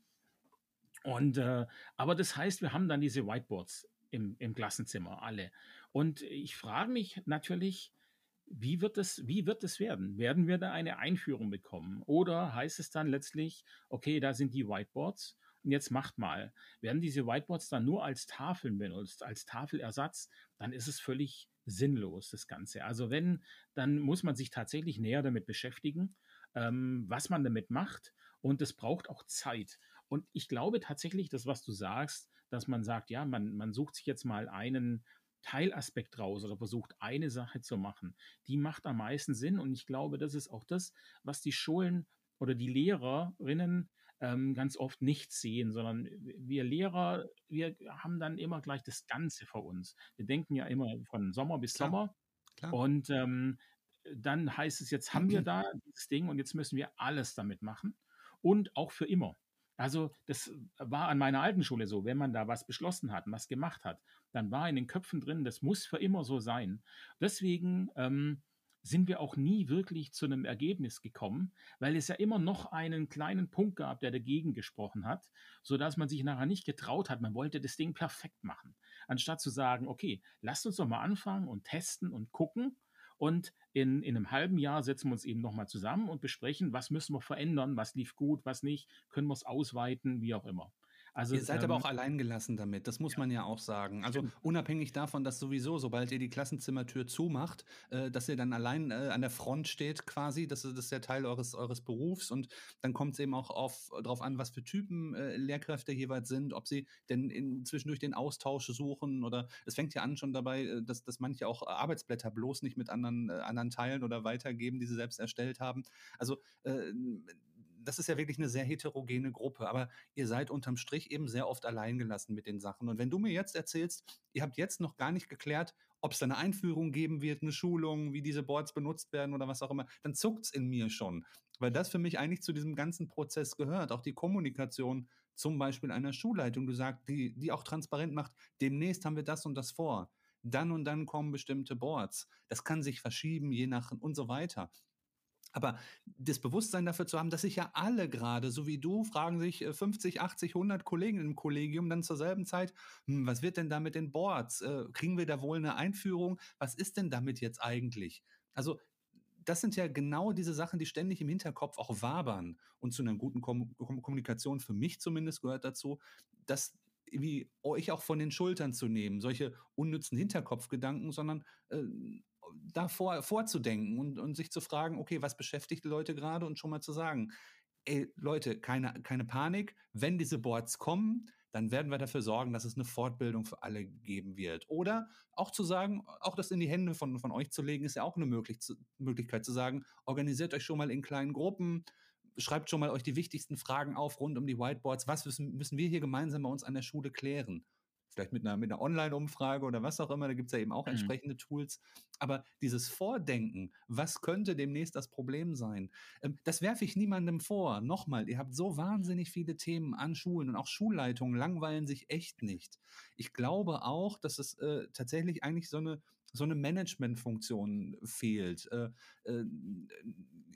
Und äh, aber das heißt, wir haben dann diese Whiteboards im, im Klassenzimmer, alle. Und ich frage mich natürlich, wie wird es, wie wird es werden? Werden wir da eine Einführung bekommen? Oder heißt es dann letztlich, okay, da sind die Whiteboards und jetzt macht mal. Werden diese Whiteboards dann nur als Tafeln benutzt, als Tafelersatz, dann ist es völlig sinnlos, das Ganze. Also wenn, dann muss man sich tatsächlich näher damit beschäftigen, ähm, was man damit macht Und es braucht auch Zeit. Und ich glaube tatsächlich, das, was du sagst, dass man sagt, ja, man, man sucht sich jetzt mal einen Teilaspekt raus oder versucht eine Sache zu machen, die macht am meisten Sinn. Und ich glaube, das ist auch das, was die Schulen oder die Lehrerinnen ähm, ganz oft nicht sehen, sondern wir Lehrer, wir haben dann immer gleich das Ganze vor uns. Wir denken ja immer von Sommer bis klar, Sommer. Klar. Und ähm, dann heißt es, jetzt haben wir da dieses Ding und jetzt müssen wir alles damit machen und auch für immer. Also das war an meiner alten Schule so, wenn man da was beschlossen hat, was gemacht hat, dann war in den Köpfen drin, das muss für immer so sein. Deswegen ähm, sind wir auch nie wirklich zu einem Ergebnis gekommen, weil es ja immer noch einen kleinen Punkt gab, der dagegen gesprochen hat, sodass man sich nachher nicht getraut hat. Man wollte das Ding perfekt machen, anstatt zu sagen, okay, lasst uns doch mal anfangen und testen und gucken. Und in, in einem halben Jahr setzen wir uns eben nochmal zusammen und besprechen, was müssen wir verändern, was lief gut, was nicht, können wir es ausweiten, wie auch immer. Also, ihr seid ähm, aber auch alleingelassen damit, das muss ja. man ja auch sagen. Also unabhängig davon, dass sowieso, sobald ihr die Klassenzimmertür zumacht, äh, dass ihr dann allein äh, an der Front steht quasi, das ist, das ist ja Teil eures, eures Berufs und dann kommt es eben auch auf, darauf an, was für Typen äh, Lehrkräfte jeweils sind, ob sie denn in, zwischendurch den Austausch suchen oder es fängt ja an schon dabei, äh, dass, dass manche auch Arbeitsblätter bloß nicht mit anderen, äh, anderen teilen oder weitergeben, die sie selbst erstellt haben. Also äh, das ist ja wirklich eine sehr heterogene Gruppe, aber ihr seid unterm Strich eben sehr oft alleingelassen mit den Sachen. Und wenn du mir jetzt erzählst, ihr habt jetzt noch gar nicht geklärt, ob es eine Einführung geben wird, eine Schulung, wie diese Boards benutzt werden oder was auch immer, dann zuckt es in mir schon. Weil das für mich eigentlich zu diesem ganzen Prozess gehört. Auch die Kommunikation zum Beispiel einer Schulleitung gesagt, die, die auch transparent macht, demnächst haben wir das und das vor. Dann und dann kommen bestimmte Boards. Das kann sich verschieben, je nach und so weiter. Aber das Bewusstsein dafür zu haben, dass sich ja alle gerade, so wie du, fragen sich 50, 80, 100 Kollegen im Kollegium dann zur selben Zeit, hm, was wird denn da mit den Boards? Äh, kriegen wir da wohl eine Einführung? Was ist denn damit jetzt eigentlich? Also das sind ja genau diese Sachen, die ständig im Hinterkopf auch wabern. Und zu einer guten Kom Kommunikation, für mich zumindest, gehört dazu, dass wie euch auch von den Schultern zu nehmen, solche unnützen Hinterkopfgedanken, sondern äh, davor vorzudenken und, und sich zu fragen, okay, was beschäftigt die Leute gerade und schon mal zu sagen, ey, Leute, keine, keine Panik, wenn diese Boards kommen, dann werden wir dafür sorgen, dass es eine Fortbildung für alle geben wird. Oder auch zu sagen, auch das in die Hände von, von euch zu legen, ist ja auch eine möglich, Möglichkeit zu sagen, organisiert euch schon mal in kleinen Gruppen, schreibt schon mal euch die wichtigsten Fragen auf rund um die Whiteboards. Was müssen, müssen wir hier gemeinsam bei uns an der Schule klären? Vielleicht mit einer, mit einer Online-Umfrage oder was auch immer, da gibt es ja eben auch mhm. entsprechende Tools. Aber dieses Vordenken, was könnte demnächst das Problem sein, ähm, das werfe ich niemandem vor. Nochmal, ihr habt so wahnsinnig viele Themen an Schulen und auch Schulleitungen langweilen sich echt nicht. Ich glaube auch, dass es äh, tatsächlich eigentlich so eine so eine Managementfunktion fehlt. Äh, äh,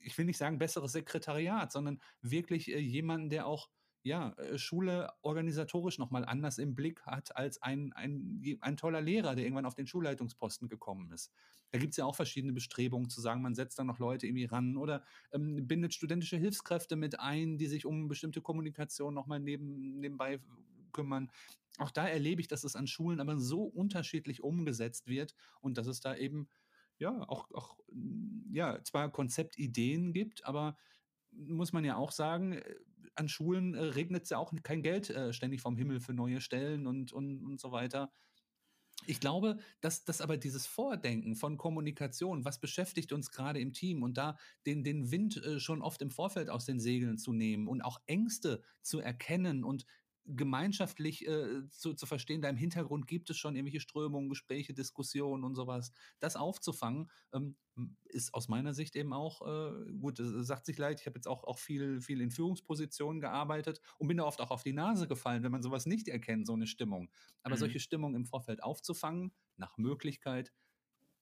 ich will nicht sagen besseres Sekretariat, sondern wirklich äh, jemanden, der auch ja, äh, Schule organisatorisch nochmal anders im Blick hat als ein, ein, ein toller Lehrer, der irgendwann auf den Schulleitungsposten gekommen ist. Da gibt es ja auch verschiedene Bestrebungen zu sagen, man setzt da noch Leute irgendwie ran oder ähm, bindet studentische Hilfskräfte mit ein, die sich um bestimmte Kommunikation nochmal neben, nebenbei kümmern. Auch da erlebe ich, dass es an Schulen aber so unterschiedlich umgesetzt wird und dass es da eben ja auch, auch ja, zwar Konzeptideen gibt, aber muss man ja auch sagen, äh, an Schulen äh, regnet es ja auch kein Geld äh, ständig vom Himmel für neue Stellen und, und, und so weiter. Ich glaube, dass, dass aber dieses Vordenken von Kommunikation, was beschäftigt uns gerade im Team und da den, den Wind äh, schon oft im Vorfeld aus den Segeln zu nehmen und auch Ängste zu erkennen und gemeinschaftlich äh, zu, zu verstehen, da im Hintergrund gibt es schon irgendwelche Strömungen, Gespräche, Diskussionen und sowas. Das aufzufangen, ähm, ist aus meiner Sicht eben auch, äh, gut, sagt sich leid, ich habe jetzt auch, auch viel, viel in Führungspositionen gearbeitet und bin da oft auch auf die Nase gefallen, wenn man sowas nicht erkennt, so eine Stimmung. Aber mhm. solche Stimmungen im Vorfeld aufzufangen, nach Möglichkeit,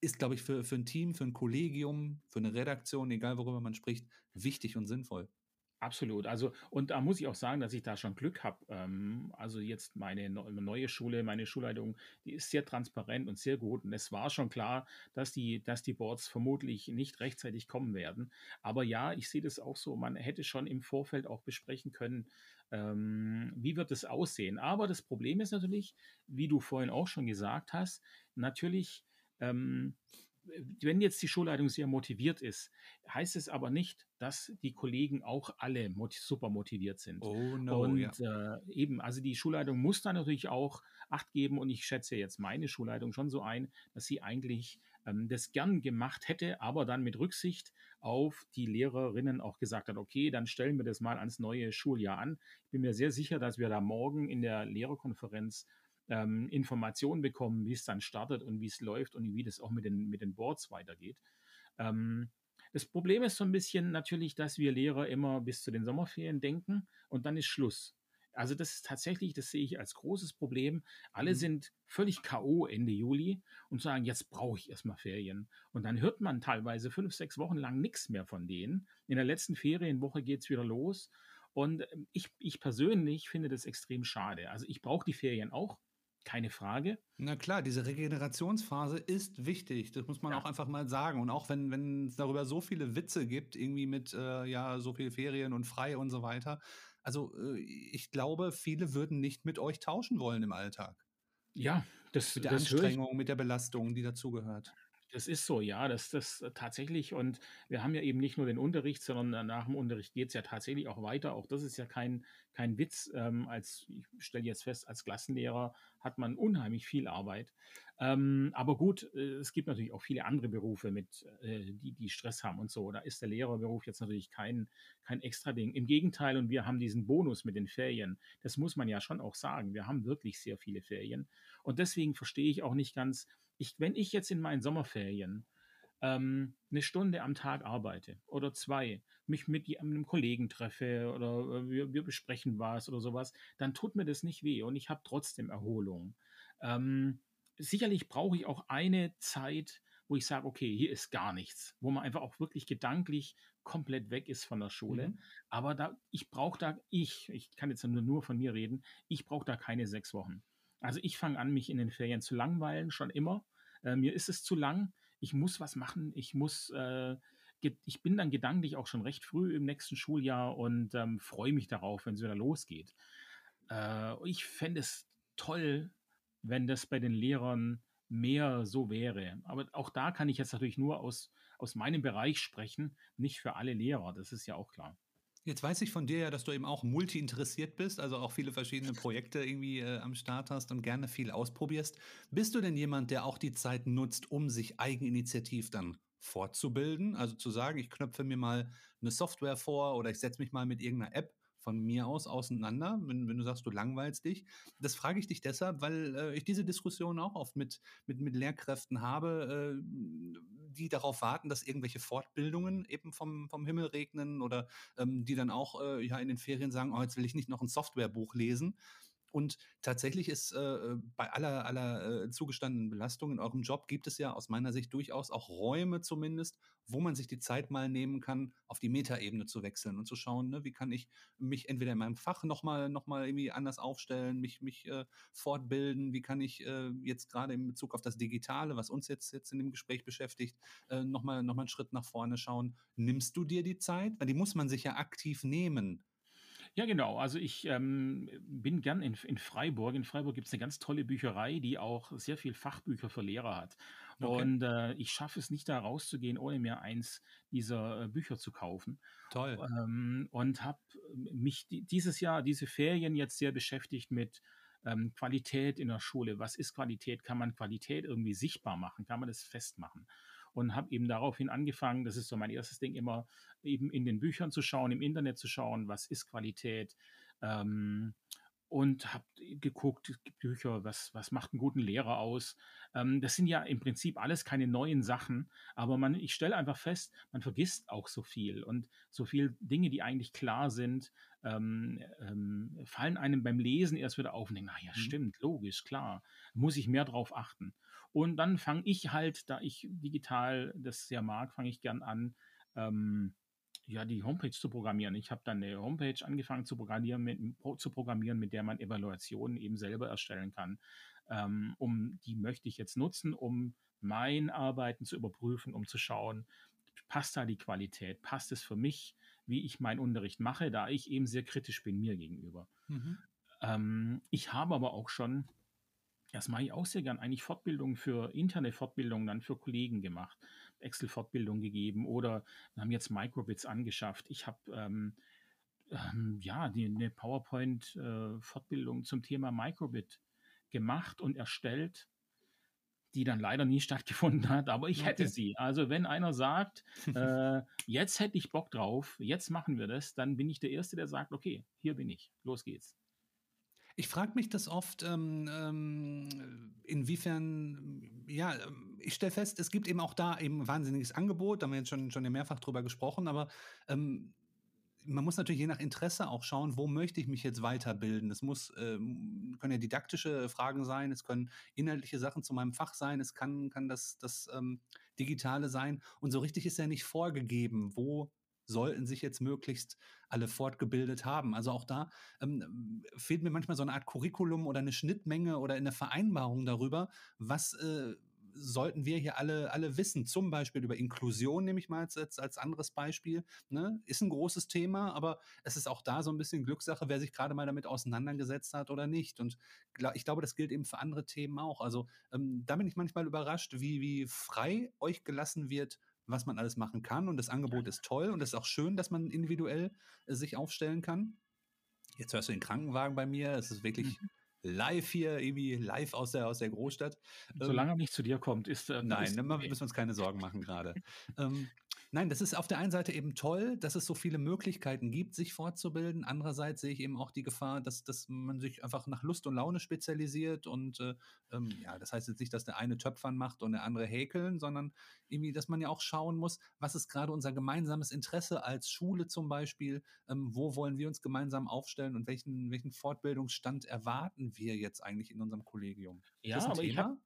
ist, glaube ich, für, für ein Team, für ein Kollegium, für eine Redaktion, egal worüber man spricht, wichtig und sinnvoll. Absolut. Also, und da muss ich auch sagen, dass ich da schon Glück habe. Ähm, also jetzt meine neue Schule, meine Schulleitung, die ist sehr transparent und sehr gut. Und es war schon klar, dass die, dass die Boards vermutlich nicht rechtzeitig kommen werden. Aber ja, ich sehe das auch so. Man hätte schon im Vorfeld auch besprechen können, ähm, wie wird es aussehen. Aber das Problem ist natürlich, wie du vorhin auch schon gesagt hast, natürlich, ähm, wenn jetzt die Schulleitung sehr motiviert ist, heißt es aber nicht, dass die Kollegen auch alle mot super motiviert sind. Oh no, Und ja. äh, eben, also die Schulleitung muss da natürlich auch Acht geben und ich schätze jetzt meine Schulleitung schon so ein, dass sie eigentlich ähm, das gern gemacht hätte, aber dann mit Rücksicht auf die Lehrerinnen auch gesagt hat, okay, dann stellen wir das mal ans neue Schuljahr an. Ich bin mir sehr sicher, dass wir da morgen in der Lehrerkonferenz ähm, Informationen bekommen, wie es dann startet und wie es läuft und wie das auch mit den, mit den Boards weitergeht. Ähm, das Problem ist so ein bisschen natürlich, dass wir Lehrer immer bis zu den Sommerferien denken und dann ist Schluss. Also das ist tatsächlich, das sehe ich als großes Problem. Alle mhm. sind völlig KO Ende Juli und sagen, jetzt brauche ich erstmal Ferien. Und dann hört man teilweise fünf, sechs Wochen lang nichts mehr von denen. In der letzten Ferienwoche geht es wieder los. Und ähm, ich, ich persönlich finde das extrem schade. Also ich brauche die Ferien auch keine Frage. Na klar, diese Regenerationsphase ist wichtig. Das muss man ja. auch einfach mal sagen. Und auch wenn, wenn es darüber so viele Witze gibt, irgendwie mit äh, ja, so viel Ferien und frei und so weiter. Also äh, ich glaube, viele würden nicht mit euch tauschen wollen im Alltag. Ja, das mit der das Anstrengung, mit der Belastung, die dazugehört. Das ist so, ja, das das äh, tatsächlich und wir haben ja eben nicht nur den Unterricht, sondern nach dem Unterricht geht es ja tatsächlich auch weiter. Auch das ist ja kein kein Witz. Ähm, als ich stelle jetzt fest, als Klassenlehrer hat man unheimlich viel Arbeit. Ähm, aber gut, äh, es gibt natürlich auch viele andere Berufe, mit, äh, die, die Stress haben und so. Da ist der Lehrerberuf jetzt natürlich kein, kein extra Ding. Im Gegenteil, und wir haben diesen Bonus mit den Ferien. Das muss man ja schon auch sagen. Wir haben wirklich sehr viele Ferien. Und deswegen verstehe ich auch nicht ganz, ich, wenn ich jetzt in meinen Sommerferien ähm, eine Stunde am Tag arbeite oder zwei, mich mit einem Kollegen treffe oder äh, wir, wir, besprechen was oder sowas, dann tut mir das nicht weh und ich habe trotzdem Erholung. Ähm, sicherlich brauche ich auch eine Zeit, wo ich sage, okay, hier ist gar nichts, wo man einfach auch wirklich gedanklich komplett weg ist von der Schule. Mhm. Aber da, ich brauche da, ich, ich kann jetzt nur, nur von mir reden, ich brauche da keine sechs Wochen. Also ich fange an, mich in den Ferien zu langweilen, schon immer. Äh, mir ist es zu lang. Ich muss was machen. Ich muss, äh, ich bin dann gedanklich auch schon recht früh im nächsten Schuljahr und ähm, freue mich darauf, wenn es wieder losgeht. Äh, ich fände es toll, wenn das bei den Lehrern mehr so wäre. Aber auch da kann ich jetzt natürlich nur aus, aus meinem Bereich sprechen, nicht für alle Lehrer, das ist ja auch klar. Jetzt weiß ich von dir ja, dass du eben auch multi-interessiert bist, also auch viele verschiedene Projekte irgendwie äh, am Start hast und gerne viel ausprobierst. Bist du denn jemand, der auch die Zeit nutzt, um sich eigeninitiativ dann fortzubilden? Also zu sagen, ich knöpfe mir mal eine Software vor oder ich setze mich mal mit irgendeiner App von mir aus auseinander, wenn, wenn du sagst, du langweilst dich. Das frage ich dich deshalb, weil äh, ich diese Diskussion auch oft mit, mit, mit Lehrkräften habe, äh, die darauf warten, dass irgendwelche Fortbildungen eben vom, vom Himmel regnen oder ähm, die dann auch äh, ja in den Ferien sagen, oh, jetzt will ich nicht noch ein Softwarebuch lesen. Und tatsächlich ist äh, äh, bei aller, aller äh, zugestandenen Belastung in eurem Job gibt es ja aus meiner Sicht durchaus auch Räume zumindest, wo man sich die Zeit mal nehmen kann, auf die Metaebene zu wechseln und zu schauen, ne, wie kann ich mich entweder in meinem Fach nochmal noch mal irgendwie anders aufstellen, mich, mich äh, fortbilden, wie kann ich äh, jetzt gerade in Bezug auf das Digitale, was uns jetzt, jetzt in dem Gespräch beschäftigt, äh, nochmal noch mal einen Schritt nach vorne schauen. Nimmst du dir die Zeit? Weil die muss man sich ja aktiv nehmen ja, genau. Also ich ähm, bin gern in, in Freiburg. In Freiburg gibt es eine ganz tolle Bücherei, die auch sehr viel Fachbücher für Lehrer hat. Okay. Und äh, ich schaffe es nicht, da rauszugehen, ohne mir eins dieser äh, Bücher zu kaufen. Toll. Ähm, und habe mich die, dieses Jahr, diese Ferien jetzt sehr beschäftigt mit ähm, Qualität in der Schule. Was ist Qualität? Kann man Qualität irgendwie sichtbar machen? Kann man das festmachen? Und habe eben daraufhin angefangen, das ist so mein erstes Ding, immer eben in den Büchern zu schauen, im Internet zu schauen, was ist Qualität. Ähm, und habe geguckt, Bücher, was, was macht einen guten Lehrer aus. Ähm, das sind ja im Prinzip alles keine neuen Sachen, aber man, ich stelle einfach fest, man vergisst auch so viel und so viele Dinge, die eigentlich klar sind, ähm, ähm, fallen einem beim Lesen erst wieder auf und denken, ja, mhm. stimmt, logisch, klar, muss ich mehr drauf achten. Und dann fange ich halt, da ich digital das sehr mag, fange ich gern an, ähm, ja, die Homepage zu programmieren. Ich habe dann eine Homepage angefangen zu programmieren, mit, zu programmieren, mit der man Evaluationen eben selber erstellen kann. Ähm, um die möchte ich jetzt nutzen, um mein Arbeiten zu überprüfen, um zu schauen, passt da die Qualität, passt es für mich, wie ich meinen Unterricht mache, da ich eben sehr kritisch bin mir gegenüber. Mhm. Ähm, ich habe aber auch schon Das mache ich auch sehr gern. Eigentlich Fortbildung für interne Fortbildungen dann für Kollegen gemacht, Excel-Fortbildung gegeben oder wir haben jetzt Microbits angeschafft. Ich habe ähm, ähm, ja die, eine PowerPoint-Fortbildung äh, zum Thema Microbit gemacht und erstellt, die dann leider nie stattgefunden hat, aber ich hätte sie. Also wenn einer sagt, äh, jetzt hätte ich Bock drauf, jetzt machen wir das, dann bin ich der Erste, der sagt, okay, hier bin ich, los geht's. Ich frage mich das oft, ähm, ähm, inwiefern, ja, ähm, ich stelle fest, es gibt eben auch da eben ein wahnsinniges Angebot, da haben wir jetzt schon, schon mehrfach drüber gesprochen, aber ähm, man muss natürlich je nach Interesse auch schauen, wo möchte ich mich jetzt weiterbilden. Es muss, ähm, können ja didaktische Fragen sein, es können inhaltliche Sachen zu meinem Fach sein, es kann, kann das, das ähm, Digitale sein. Und so richtig ist ja nicht vorgegeben, wo sollten sich jetzt möglichst alle fortgebildet haben. Also auch da ähm, fehlt mir manchmal so eine Art Curriculum oder eine Schnittmenge oder eine Vereinbarung darüber, was äh, sollten wir hier alle, alle wissen. Zum Beispiel über Inklusion, nehme ich mal als, als anderes Beispiel. Ne? Ist ein großes Thema, aber es ist auch da so ein bisschen Glückssache, wer sich gerade mal damit auseinandergesetzt hat oder nicht. Und ich glaube, das gilt eben für andere Themen auch. Also ähm, da bin ich manchmal überrascht, wie, wie frei euch gelassen wird, was man alles machen kann. Und das Angebot ist toll und es ist auch schön, dass man individuell äh, sich aufstellen kann. Jetzt hörst du den Krankenwagen bei mir. Es ist wirklich mhm. live hier, irgendwie live aus der, aus der Großstadt. Solange ähm, er nicht zu dir kommt, ist. Äh, nein, ist, müssen wir uns keine Sorgen machen gerade. ähm, Nein, das ist auf der einen Seite eben toll, dass es so viele Möglichkeiten gibt, sich fortzubilden. Andererseits sehe ich eben auch die Gefahr, dass, dass man sich einfach nach Lust und Laune spezialisiert. Und äh, ähm, ja, das heißt jetzt nicht, dass der eine Töpfern macht und der andere häkeln, sondern irgendwie, dass man ja auch schauen muss, was ist gerade unser gemeinsames Interesse als Schule zum Beispiel? Ähm, wo wollen wir uns gemeinsam aufstellen und welchen, welchen Fortbildungsstand erwarten wir jetzt eigentlich in unserem Kollegium? Ja, aber Thema? ich habe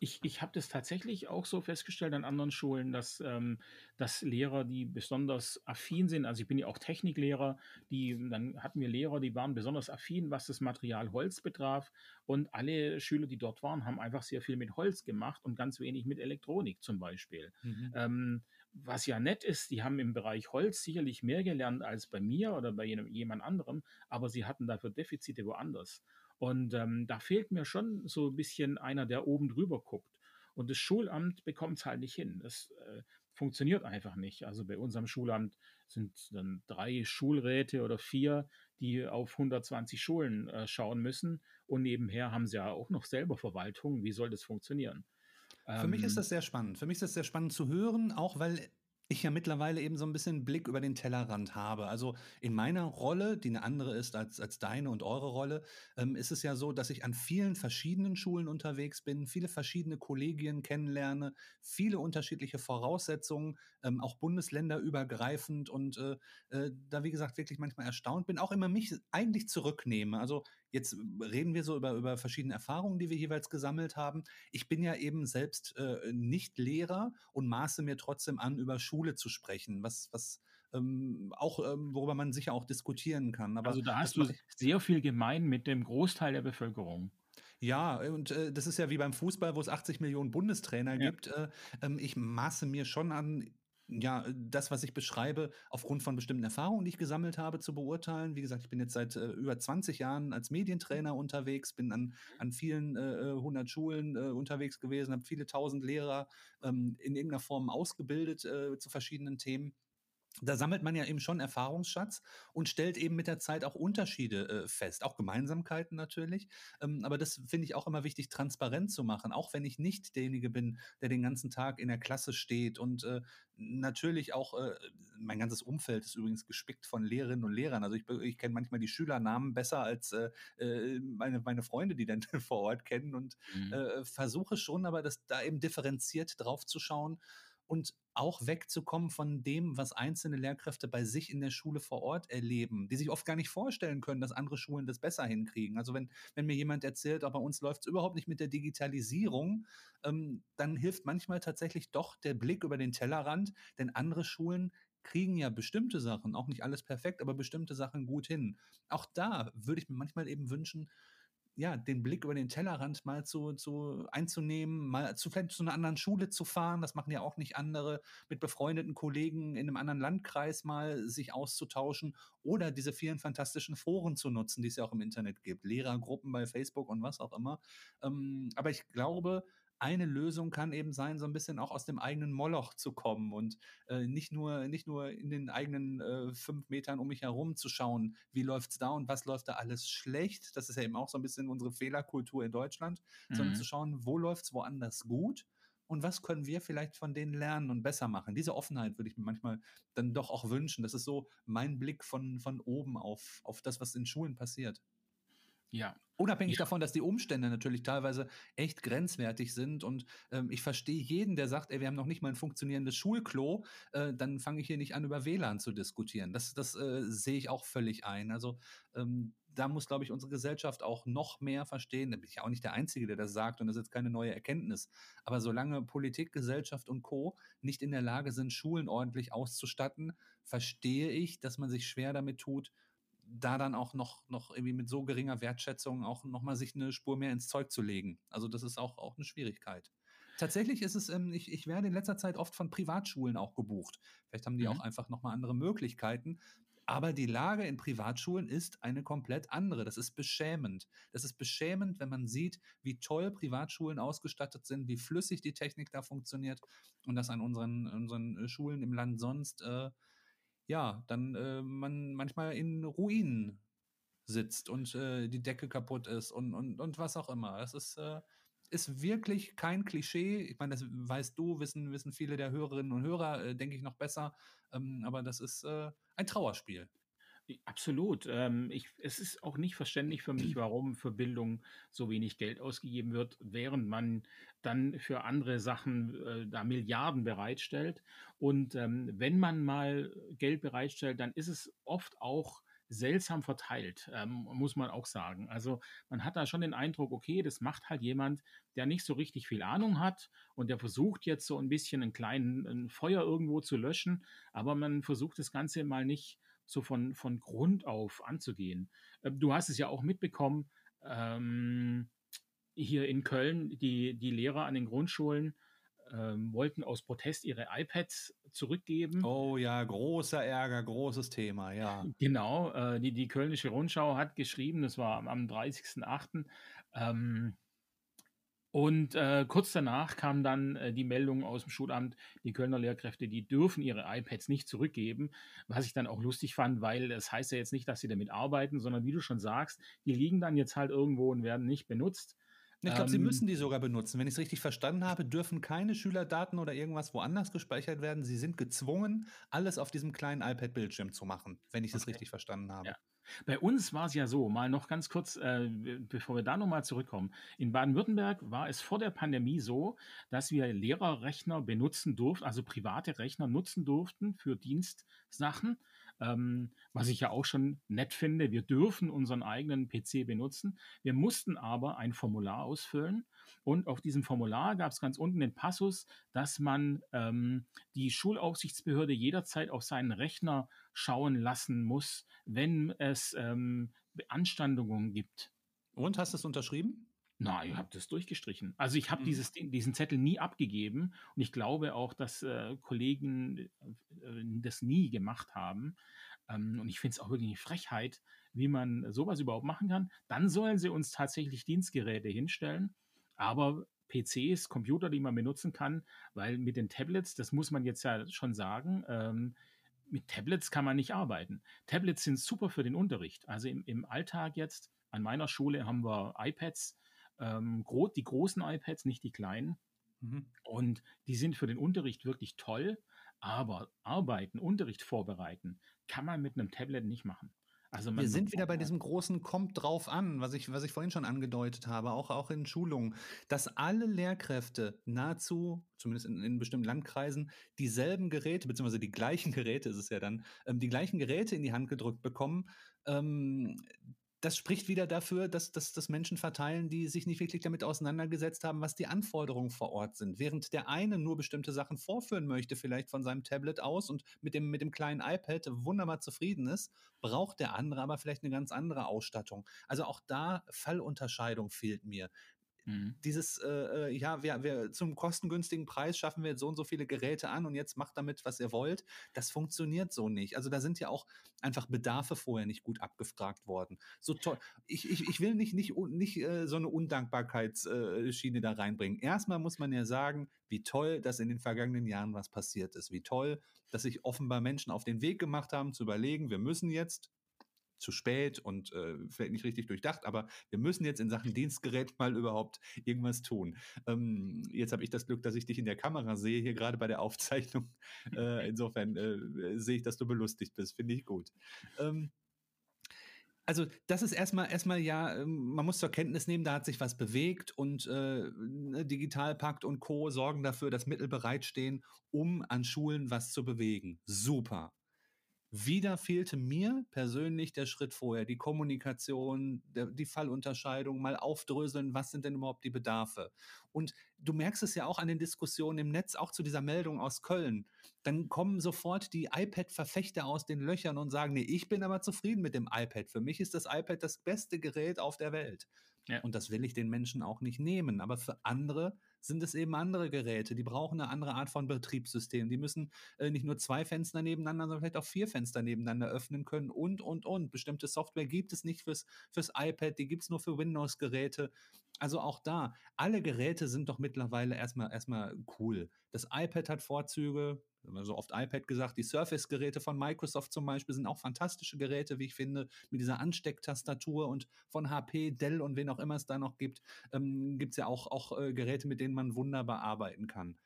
ich, ich habe das tatsächlich auch so festgestellt an anderen Schulen, dass, ähm, dass Lehrer, die besonders affin sind, also ich bin ja auch Techniklehrer, die, dann hatten wir Lehrer, die waren besonders affin, was das Material Holz betraf. Und alle Schüler, die dort waren, haben einfach sehr viel mit Holz gemacht und ganz wenig mit Elektronik zum Beispiel. Mhm. Ähm, was ja nett ist, die haben im Bereich Holz sicherlich mehr gelernt als bei mir oder bei jemand anderem, aber sie hatten dafür Defizite woanders. Und ähm, da fehlt mir schon so ein bisschen einer, der oben drüber guckt. Und das Schulamt bekommt es halt nicht hin. Das äh, funktioniert einfach nicht. Also bei unserem Schulamt sind dann drei Schulräte oder vier, die auf 120 Schulen äh, schauen müssen. Und nebenher haben sie ja auch noch selber Verwaltung. Wie soll das funktionieren? Für mich ist ähm, das sehr spannend. Für mich ist das sehr spannend zu hören, auch weil ich ja mittlerweile eben so ein bisschen Blick über den Tellerrand habe. Also in meiner Rolle, die eine andere ist als, als deine und eure Rolle, ähm, ist es ja so, dass ich an vielen verschiedenen Schulen unterwegs bin, viele verschiedene Kollegien kennenlerne, viele unterschiedliche Voraussetzungen, ähm, auch bundesländerübergreifend und äh, äh, da, wie gesagt, wirklich manchmal erstaunt bin, auch immer mich eigentlich zurücknehme. Also Jetzt reden wir so über, über verschiedene Erfahrungen, die wir jeweils gesammelt haben. Ich bin ja eben selbst äh, nicht Lehrer und maße mir trotzdem an, über Schule zu sprechen, was, was ähm, auch, ähm, worüber man sicher auch diskutieren kann. Aber also da hast du sehr viel gemein mit dem Großteil der Bevölkerung. Ja, und äh, das ist ja wie beim Fußball, wo es 80 Millionen Bundestrainer ja. gibt. Äh, äh, ich maße mir schon an, ja, das, was ich beschreibe, aufgrund von bestimmten Erfahrungen, die ich gesammelt habe, zu beurteilen. Wie gesagt, ich bin jetzt seit äh, über 20 Jahren als Medientrainer unterwegs, bin an, an vielen äh, 100 äh, Schulen äh, unterwegs gewesen, habe viele tausend Lehrer ähm, in irgendeiner Form ausgebildet äh, zu verschiedenen Themen da sammelt man ja eben schon Erfahrungsschatz und stellt eben mit der Zeit auch Unterschiede äh, fest, auch Gemeinsamkeiten natürlich. Ähm, aber das finde ich auch immer wichtig, transparent zu machen, auch wenn ich nicht derjenige bin, der den ganzen Tag in der Klasse steht und äh, natürlich auch, äh, mein ganzes Umfeld ist übrigens gespickt von Lehrerinnen und Lehrern. Also ich, ich kenne manchmal die Schülernamen besser als äh, äh, meine, meine Freunde, die dann vor Ort kennen und mhm. Äh, versuche schon, aber das da eben differenziert drauf zu schauen und auch wegzukommen von dem, was einzelne Lehrkräfte bei sich in der Schule vor Ort erleben, die sich oft gar nicht vorstellen können, dass andere Schulen das besser hinkriegen. Also wenn, wenn mir jemand erzählt, bei uns läuft es überhaupt nicht mit der Digitalisierung, ähm, dann hilft manchmal tatsächlich doch der Blick über den Tellerrand, denn andere Schulen kriegen ja bestimmte Sachen, auch nicht alles perfekt, aber bestimmte Sachen gut hin. Auch da würde ich mir manchmal eben wünschen, ja, den Blick über den Tellerrand mal zu, zu einzunehmen, mal zu vielleicht zu einer anderen Schule zu fahren, das machen ja auch nicht andere, mit befreundeten Kollegen in einem anderen Landkreis mal sich auszutauschen oder diese vielen fantastischen Foren zu nutzen, die es ja auch im Internet gibt, Lehrergruppen bei Facebook und was auch immer. Ähm, aber ich glaube, eine Lösung kann eben sein, so ein bisschen auch aus dem eigenen Moloch zu kommen und äh, nicht, nur, nicht nur in den eigenen äh, fünf Metern um mich herum zu schauen, wie läuft es da und was läuft da alles schlecht. Das ist ja eben auch so ein bisschen unsere Fehlerkultur in Deutschland, mhm. sondern zu schauen, wo läuft es woanders gut und was können wir vielleicht von denen lernen und besser machen. Diese Offenheit würde ich mir manchmal dann doch auch wünschen. Das ist so mein Blick von, von oben auf, auf das, was in Schulen passiert. Ja. Unabhängig ja. davon, dass die Umstände natürlich teilweise echt grenzwertig sind und ähm, ich verstehe jeden, der sagt, ey, wir haben noch nicht mal ein funktionierendes Schulklo, äh, dann fange ich hier nicht an, über WLAN zu diskutieren. Das, das äh, sehe ich auch völlig ein. Also ähm, da muss, glaube ich, unsere Gesellschaft auch noch mehr verstehen. Da bin ich ja auch nicht der Einzige, der das sagt und das ist jetzt keine neue Erkenntnis. Aber solange Politik, Gesellschaft und Co. nicht in der Lage sind, Schulen ordentlich auszustatten, verstehe ich, dass man sich schwer damit tut, da dann auch noch, noch irgendwie mit so geringer Wertschätzung auch nochmal sich eine Spur mehr ins Zeug zu legen. Also das ist auch, auch eine Schwierigkeit. Tatsächlich ist es, ähm, ich, ich werde in letzter Zeit oft von Privatschulen auch gebucht. Vielleicht haben die mhm. auch einfach nochmal andere Möglichkeiten. Aber die Lage in Privatschulen ist eine komplett andere. Das ist beschämend. Das ist beschämend, wenn man sieht, wie toll Privatschulen ausgestattet sind, wie flüssig die Technik da funktioniert und das an unseren, unseren äh, Schulen im Land sonst äh, ja, dann äh, man manchmal in Ruinen sitzt und äh, die Decke kaputt ist und, und, und was auch immer. Es ist, äh, ist wirklich kein Klischee. Ich meine, das weißt du, wissen, wissen viele der Hörerinnen und Hörer, äh, denke ich, noch besser. Ähm, aber das ist äh, ein Trauerspiel. Absolut. Ähm, ich, es ist auch nicht verständlich für mich, warum für Bildung so wenig Geld ausgegeben wird, während man dann für andere Sachen äh, da Milliarden bereitstellt. Und ähm, wenn man mal Geld bereitstellt, dann ist es oft auch seltsam verteilt, ähm, muss man auch sagen. Also man hat da schon den Eindruck, okay, das macht halt jemand, der nicht so richtig viel Ahnung hat und der versucht jetzt so ein bisschen einen kleinen ein Feuer irgendwo zu löschen, aber man versucht das Ganze mal nicht so von, von Grund auf anzugehen. Ähm, du hast es ja auch mitbekommen, ähm, hier in Köln, die, die Lehrer an den Grundschulen ähm, wollten aus Protest ihre iPads zurückgeben. Oh ja, großer Ärger, großes Thema, ja. Genau, äh, die, die Kölnische Rundschau hat geschrieben, das war am, am 30.08., ähm, und äh, kurz danach kam dann äh, die Meldung aus dem Schulamt, die Kölner Lehrkräfte, die dürfen ihre iPads nicht zurückgeben, was ich dann auch lustig fand, weil das heißt ja jetzt nicht, dass sie damit arbeiten, sondern wie du schon sagst, die liegen dann jetzt halt irgendwo und werden nicht benutzt. Ich glaube, ähm, sie müssen die sogar benutzen. Wenn ich es richtig verstanden habe, dürfen keine Schülerdaten oder irgendwas woanders gespeichert werden. Sie sind gezwungen, alles auf diesem kleinen iPad-Bildschirm zu machen, wenn ich es okay. richtig verstanden habe. Ja. Bei uns war es ja so, mal noch ganz kurz, äh, bevor wir da nochmal zurückkommen. In Baden-Württemberg war es vor der Pandemie so, dass wir Lehrerrechner benutzen durften, also private Rechner nutzen durften für Dienstsachen ähm, was ich ja auch schon nett finde. Wir dürfen unseren eigenen PC benutzen. Wir mussten aber ein Formular ausfüllen und auf diesem Formular gab es ganz unten den Passus, dass man ähm, die Schulaufsichtsbehörde jederzeit auf seinen Rechner schauen lassen muss, wenn es ähm, Beanstandungen gibt. Und hast du es unterschrieben? Nein, ich habe das durchgestrichen. Also ich habe mhm. diesen Zettel nie abgegeben und ich glaube auch, dass äh, Kollegen äh, das nie gemacht haben. Ähm, und ich finde es auch wirklich eine Frechheit, wie man sowas überhaupt machen kann. Dann sollen sie uns tatsächlich Dienstgeräte hinstellen, aber PCs, Computer, die man benutzen kann, weil mit den Tablets, das muss man jetzt ja schon sagen, ähm, mit Tablets kann man nicht arbeiten. Tablets sind super für den Unterricht. Also im, im Alltag jetzt, an meiner Schule haben wir iPads, ähm, gro die großen iPads, nicht die kleinen. Mhm. Und die sind für den Unterricht wirklich toll, aber arbeiten, Unterricht vorbereiten, kann man mit einem Tablet nicht machen. Also Wir sind wieder bei diesem großen Kommt drauf an, was ich, was ich vorhin schon angedeutet habe, auch, auch in Schulungen, dass alle Lehrkräfte nahezu, zumindest in, in bestimmten Landkreisen, dieselben Geräte, beziehungsweise die gleichen Geräte ist es ja dann, ähm, die gleichen Geräte in die Hand gedrückt bekommen, ähm, das spricht wieder dafür, dass, dass, dass Menschen verteilen, die sich nicht wirklich damit auseinandergesetzt haben, was die Anforderungen vor Ort sind. Während der eine nur bestimmte Sachen vorführen möchte, vielleicht von seinem Tablet aus und mit dem, mit dem kleinen iPad wunderbar zufrieden ist, braucht der andere aber vielleicht eine ganz andere Ausstattung. Also auch da Fallunterscheidung fehlt mir. Mhm. Dieses, äh, äh, ja, wir, wir, zum kostengünstigen Preis schaffen wir jetzt so und so viele Geräte an und jetzt macht damit, was ihr wollt. Das funktioniert so nicht. Also da sind ja auch einfach Bedarfe vorher nicht gut abgefragt worden. So toll. Ich, ich, ich will nicht, nicht, nicht äh, so eine Undankbarkeitsschiene da reinbringen. Erstmal muss man ja sagen, wie toll, dass in den vergangenen Jahren was passiert ist. Wie toll, dass sich offenbar Menschen auf den Weg gemacht haben, zu überlegen, wir müssen jetzt zu spät und äh, vielleicht nicht richtig durchdacht, aber wir müssen jetzt in Sachen Dienstgerät mal überhaupt irgendwas tun. Ähm, jetzt habe ich das Glück, dass ich dich in der Kamera sehe, hier gerade bei der Aufzeichnung. Äh, insofern äh, sehe ich, dass du belustigt bist, finde ich gut. Ähm, also das ist erstmal erstmal ja, ähm, man muss zur Kenntnis nehmen, da hat sich was bewegt und äh, ne, Digitalpakt und Co. sorgen dafür, dass Mittel bereitstehen, um an Schulen was zu bewegen. Super. Wieder fehlte mir persönlich der Schritt vorher, die Kommunikation, der, die Fallunterscheidung, mal aufdröseln, was sind denn überhaupt die Bedarfe. Und du merkst es ja auch an den Diskussionen im Netz, auch zu dieser Meldung aus Köln. Dann kommen sofort die iPad-Verfechter aus den Löchern und sagen, nee, ich bin aber zufrieden mit dem iPad. Für mich ist das iPad das beste Gerät auf der Welt. Ja. Und das will ich den Menschen auch nicht nehmen. Aber für andere sind es eben andere Geräte. Die brauchen eine andere Art von Betriebssystem. Die müssen äh, nicht nur zwei Fenster nebeneinander, sondern vielleicht auch vier Fenster nebeneinander öffnen können und, und, und. Bestimmte Software gibt es nicht fürs, fürs iPad, die gibt es nur für Windows-Geräte. Also auch da, alle Geräte sind doch mittlerweile erstmal, erstmal cool. Das iPad hat Vorzüge, so oft iPad gesagt, die Surface-Geräte von Microsoft zum Beispiel sind auch fantastische Geräte, wie ich finde, mit dieser Anstecktastatur und von HP, Dell und wen auch immer es da noch gibt, ähm, gibt es ja auch, auch äh, Geräte, mit denen man wunderbar arbeiten kann.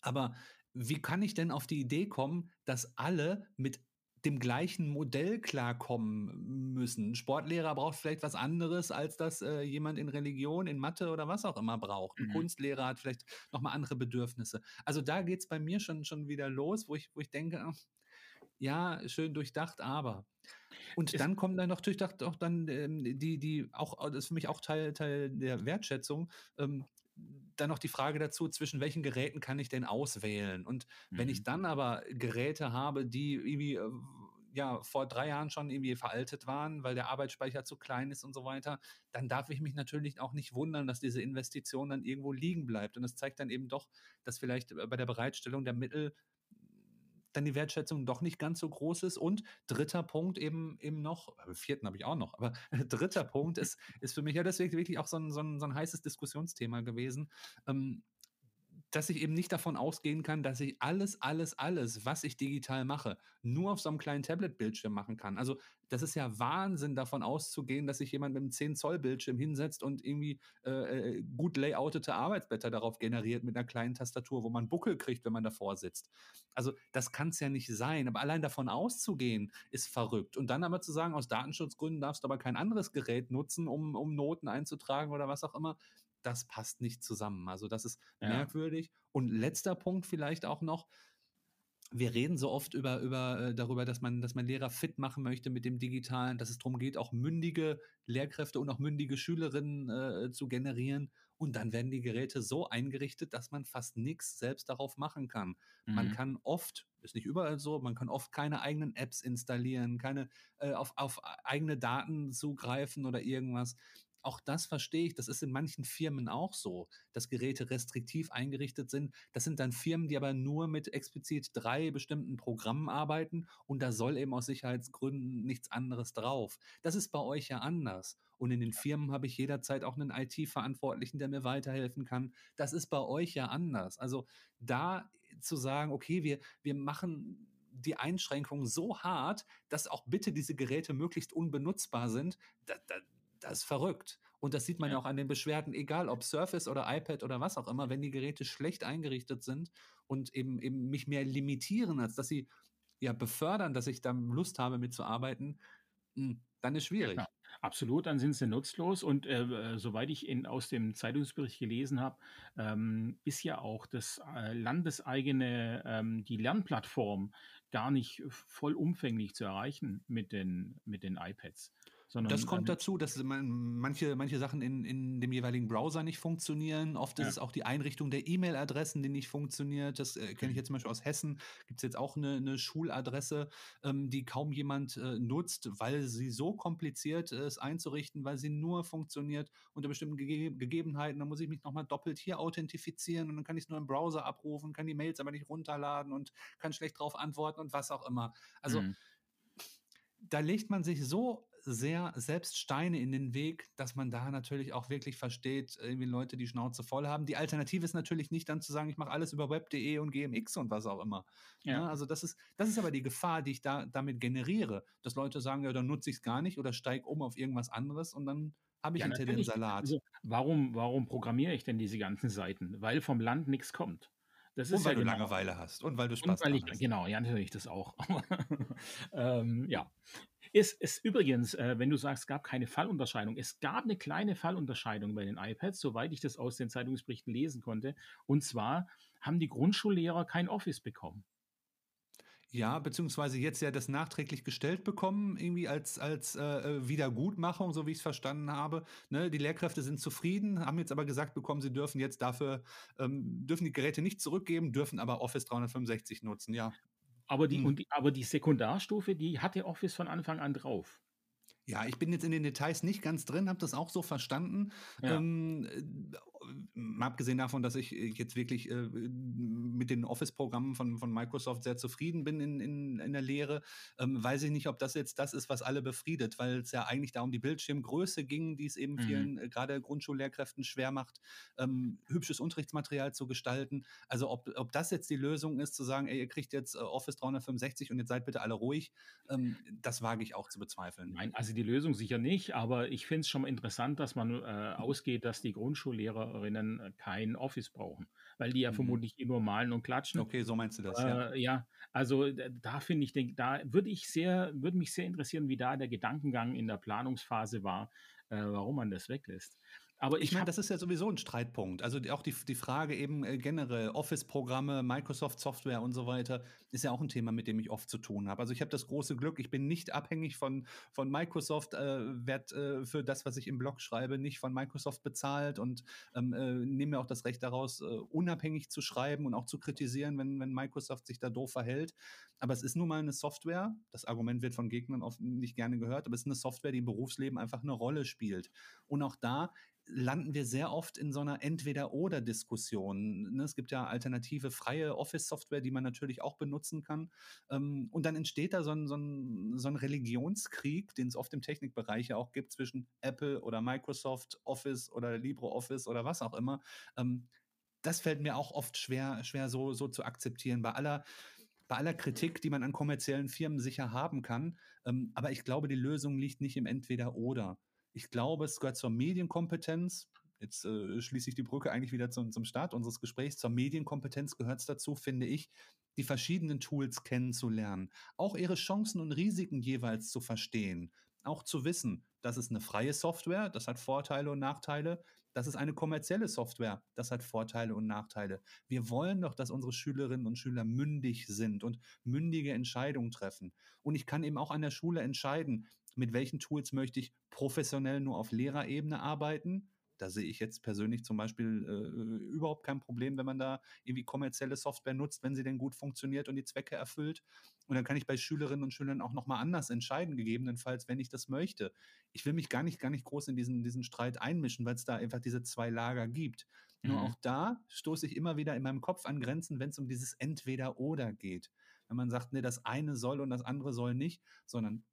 Aber wie kann ich denn auf die Idee kommen, dass alle mit dem gleichen Modell klarkommen müssen. Ein Sportlehrer braucht vielleicht was anderes, als das äh, jemand in Religion, in Mathe oder was auch immer braucht. Ein mhm. Kunstlehrer hat vielleicht nochmal andere Bedürfnisse. Also da geht es bei mir schon, schon wieder los, wo ich, wo ich denke, ja, schön durchdacht, aber. Und es dann kommen dann noch durchdacht auch dann ähm, die, die auch, das ist für mich auch Teil, Teil der Wertschätzung, ähm, dann noch die Frage dazu, zwischen welchen Geräten kann ich denn auswählen? Und mhm. wenn ich mhm. dann aber Geräte habe, die irgendwie äh, ja vor drei Jahren schon irgendwie veraltet waren, weil der Arbeitsspeicher zu klein ist und so weiter, dann darf ich mich natürlich auch nicht wundern, dass diese Investition dann irgendwo liegen bleibt. Und das zeigt dann eben doch, dass vielleicht bei der Bereitstellung der Mittel dann die Wertschätzung doch nicht ganz so groß ist. Und dritter Punkt eben eben noch, vierten habe ich auch noch, aber dritter Punkt ist, ist für mich ja deswegen wirklich auch so ein, so ein, so ein heißes Diskussionsthema gewesen. Ähm, dass ich eben nicht davon ausgehen kann, dass ich alles, alles, alles, was ich digital mache, nur auf so einem kleinen Tablet-Bildschirm machen kann. Also das ist ja Wahnsinn, davon auszugehen, dass sich jemand mit einem 10-Zoll-Bildschirm hinsetzt und irgendwie äh, äh, gut layoutete Arbeitsblätter darauf generiert mit einer kleinen Tastatur, wo man Buckel kriegt, wenn man davor sitzt. Also das kann es ja nicht sein. Aber allein davon auszugehen, ist verrückt. Und dann aber zu sagen, aus Datenschutzgründen darfst du aber kein anderes Gerät nutzen, um, um Noten einzutragen oder was auch immer, das passt nicht zusammen. Also das ist ja. merkwürdig. Und letzter Punkt vielleicht auch noch. Wir reden so oft über, über, äh, darüber, dass man, dass man Lehrer fit machen möchte mit dem Digitalen, dass es darum geht, auch mündige Lehrkräfte und auch mündige Schülerinnen äh, zu generieren. Und dann werden die Geräte so eingerichtet, dass man fast nichts selbst darauf machen kann. Mhm. Man kann oft, ist nicht überall so, man kann oft keine eigenen Apps installieren, keine äh, auf, auf eigene Daten zugreifen oder irgendwas auch das verstehe ich. Das ist in manchen Firmen auch so, dass Geräte restriktiv eingerichtet sind. Das sind dann Firmen, die aber nur mit explizit drei bestimmten Programmen arbeiten und da soll eben aus Sicherheitsgründen nichts anderes drauf. Das ist bei euch ja anders. Und in den Firmen habe ich jederzeit auch einen IT-Verantwortlichen, der mir weiterhelfen kann. Das ist bei euch ja anders. Also da zu sagen, okay, wir, wir machen die Einschränkungen so hart, dass auch bitte diese Geräte möglichst unbenutzbar sind, da, da, das ist verrückt. Und das sieht man ja. auch an den Beschwerden, egal ob Surface oder iPad oder was auch immer, wenn die Geräte schlecht eingerichtet sind und eben, eben mich mehr limitieren, als dass sie ja befördern, dass ich da Lust habe mitzuarbeiten, hm, dann ist schwierig. Ja, absolut, dann sind sie nutzlos. Und äh, äh, soweit ich in, aus dem Zeitungsbericht gelesen habe, ähm, ist ja auch das äh, landeseigene, ähm, die Lernplattform gar nicht vollumfänglich zu erreichen mit den, mit den iPads. Sondern, Das kommt ähm, dazu, dass man manche manche Sachen in in dem jeweiligen Browser nicht funktionieren. Oft ist ja. es auch die Einrichtung der E-Mail-Adressen, die nicht funktioniert. Das, äh, kenne ich Mhm. jetzt zum Beispiel aus Hessen. Gibt's jetzt auch eine 'ne Schuladresse, ähm, die kaum jemand, äh, nutzt, weil sie so kompliziert ist einzurichten, weil sie nur funktioniert unter bestimmten Gege Gegebenheiten. Da muss ich mich noch mal doppelt hier authentifizieren und dann kann ich's nur im Browser abrufen, kann die Mails aber nicht runterladen und kann schlecht drauf antworten und was auch immer. Also Mhm. da legt man sich so sehr selbst Steine in den Weg, dass man da natürlich auch wirklich versteht, irgendwie Leute die Schnauze voll haben. Die Alternative ist natürlich nicht dann zu sagen, ich mache alles über web.de und GMX und was auch immer. Ne? Ja. Also das ist, das ist aber die Gefahr, die ich da damit generiere, dass Leute sagen, ja, dann nutze ich es gar nicht oder steige um auf irgendwas anderes und dann habe ich Ja, hinter den. Salat. Also, warum warum programmiere ich denn diese ganzen Seiten? Weil vom Land nichts kommt. Das Und ist weil ja du genau Langeweile hast und weil du und Spaß weil dran ich hast. genau, ja, natürlich das auch. Ähm, ja. Es ist übrigens, äh, wenn du sagst, es gab keine Fallunterscheidung, es gab eine kleine Fallunterscheidung bei den iPads, soweit ich das aus den Zeitungsberichten lesen konnte. Und zwar haben die Grundschullehrer kein Office bekommen. Ja, beziehungsweise jetzt ja das nachträglich gestellt bekommen, irgendwie als, als äh, äh, Wiedergutmachung, so wie ich es verstanden habe. Ne, die Lehrkräfte sind zufrieden, haben jetzt aber gesagt bekommen, sie dürfen jetzt dafür, ähm, dürfen die Geräte nicht zurückgeben, dürfen aber Office 365 nutzen. Ja, Aber die hm. und die aber die Sekundarstufe, die hatte Office von Anfang an drauf. Ja, ich bin jetzt in den Details nicht ganz drin, habe das auch so verstanden. Ja. Ähm, äh, mal abgesehen davon, dass ich äh, jetzt wirklich äh, mit den Office-Programmen von, von Microsoft sehr zufrieden bin in, in, in der Lehre, ähm, weiß ich nicht, ob das jetzt das ist, was alle befriedet, weil es ja eigentlich da um die Bildschirmgröße ging, die es eben Mhm. vielen, äh, gerade Grundschullehrkräften schwer macht, ähm, hübsches Unterrichtsmaterial zu gestalten. Also ob, ob das jetzt die Lösung ist, zu sagen, ey, ihr kriegt jetzt äh, Office 365 und jetzt seid bitte alle ruhig, ähm, das wage ich auch zu bezweifeln. Nein, also die Lösung sicher nicht, aber ich finde es schon mal interessant, dass man äh, ausgeht, dass die Grundschullehrerinnen äh, kein Office brauchen, weil die ja Mhm. vermutlich eh nur malen und klatschen. Okay, so meinst du das, ja. Äh, ja, also da finde ich, denk, da würde ich sehr, würde mich sehr interessieren, wie da der Gedankengang in der Planungsphase war, äh, warum man das weglässt. Aber Ich ich meine, das ist ja sowieso ein Streitpunkt. Also auch die, die Frage eben äh, generell, Office-Programme, Microsoft-Software und so weiter, ist ja auch ein Thema, mit dem ich oft zu tun habe. Also ich habe das große Glück, ich bin nicht abhängig von, von Microsoft, äh, werde äh, für das, was ich im Blog schreibe, nicht von Microsoft bezahlt und ähm, äh, nehme mir auch das Recht daraus, äh, unabhängig zu schreiben und auch zu kritisieren, wenn, wenn Microsoft sich da doof verhält. Aber es ist nun mal eine Software, das Argument wird von Gegnern oft nicht gerne gehört, aber es ist eine Software, die im Berufsleben einfach eine Rolle spielt. Und auch da landen wir sehr oft in so einer Entweder-Oder-Diskussion. Ne? Es gibt ja alternative freie Office-Software, die man natürlich auch benutzen kann. Ähm, und dann entsteht da so ein, so ein, so ein Religionskrieg, den es oft im Technikbereich ja auch gibt, zwischen Apple oder Microsoft Office oder LibreOffice oder was auch immer. Ähm, das fällt mir auch oft schwer, schwer so, so zu akzeptieren. Bei aller bei aller Kritik, die man an kommerziellen Firmen sicher haben kann. Ähm, aber ich glaube, die Lösung liegt nicht im Entweder-Oder. Ich glaube, es gehört zur Medienkompetenz. Jetzt äh, schließe ich die Brücke eigentlich wieder zum, zum Start unseres Gesprächs. Zur Medienkompetenz gehört es dazu, finde ich, die verschiedenen Tools kennenzulernen, auch ihre Chancen und Risiken jeweils zu verstehen, auch zu wissen, das ist eine freie Software, das hat Vorteile und Nachteile, das ist eine kommerzielle Software, das hat Vorteile und Nachteile. Wir wollen doch, dass unsere Schülerinnen und Schüler mündig sind und mündige Entscheidungen treffen. Und ich kann eben auch an der Schule entscheiden, mit welchen Tools möchte ich professionell nur auf Lehrerebene arbeiten. Da sehe ich jetzt persönlich zum Beispiel äh, überhaupt kein Problem, wenn man da irgendwie kommerzielle Software nutzt, wenn sie denn gut funktioniert und die Zwecke erfüllt. Und dann kann ich bei Schülerinnen und Schülern auch nochmal anders entscheiden, gegebenenfalls, wenn ich das möchte. Ich will mich gar nicht, gar nicht groß in diesen, diesen Streit einmischen, weil es da einfach diese zwei Lager gibt. Mhm. Nur auch da stoße ich immer wieder in meinem Kopf an Grenzen, wenn es um dieses Entweder-Oder geht. Wenn man sagt, nee, das eine soll und das andere soll nicht, sondern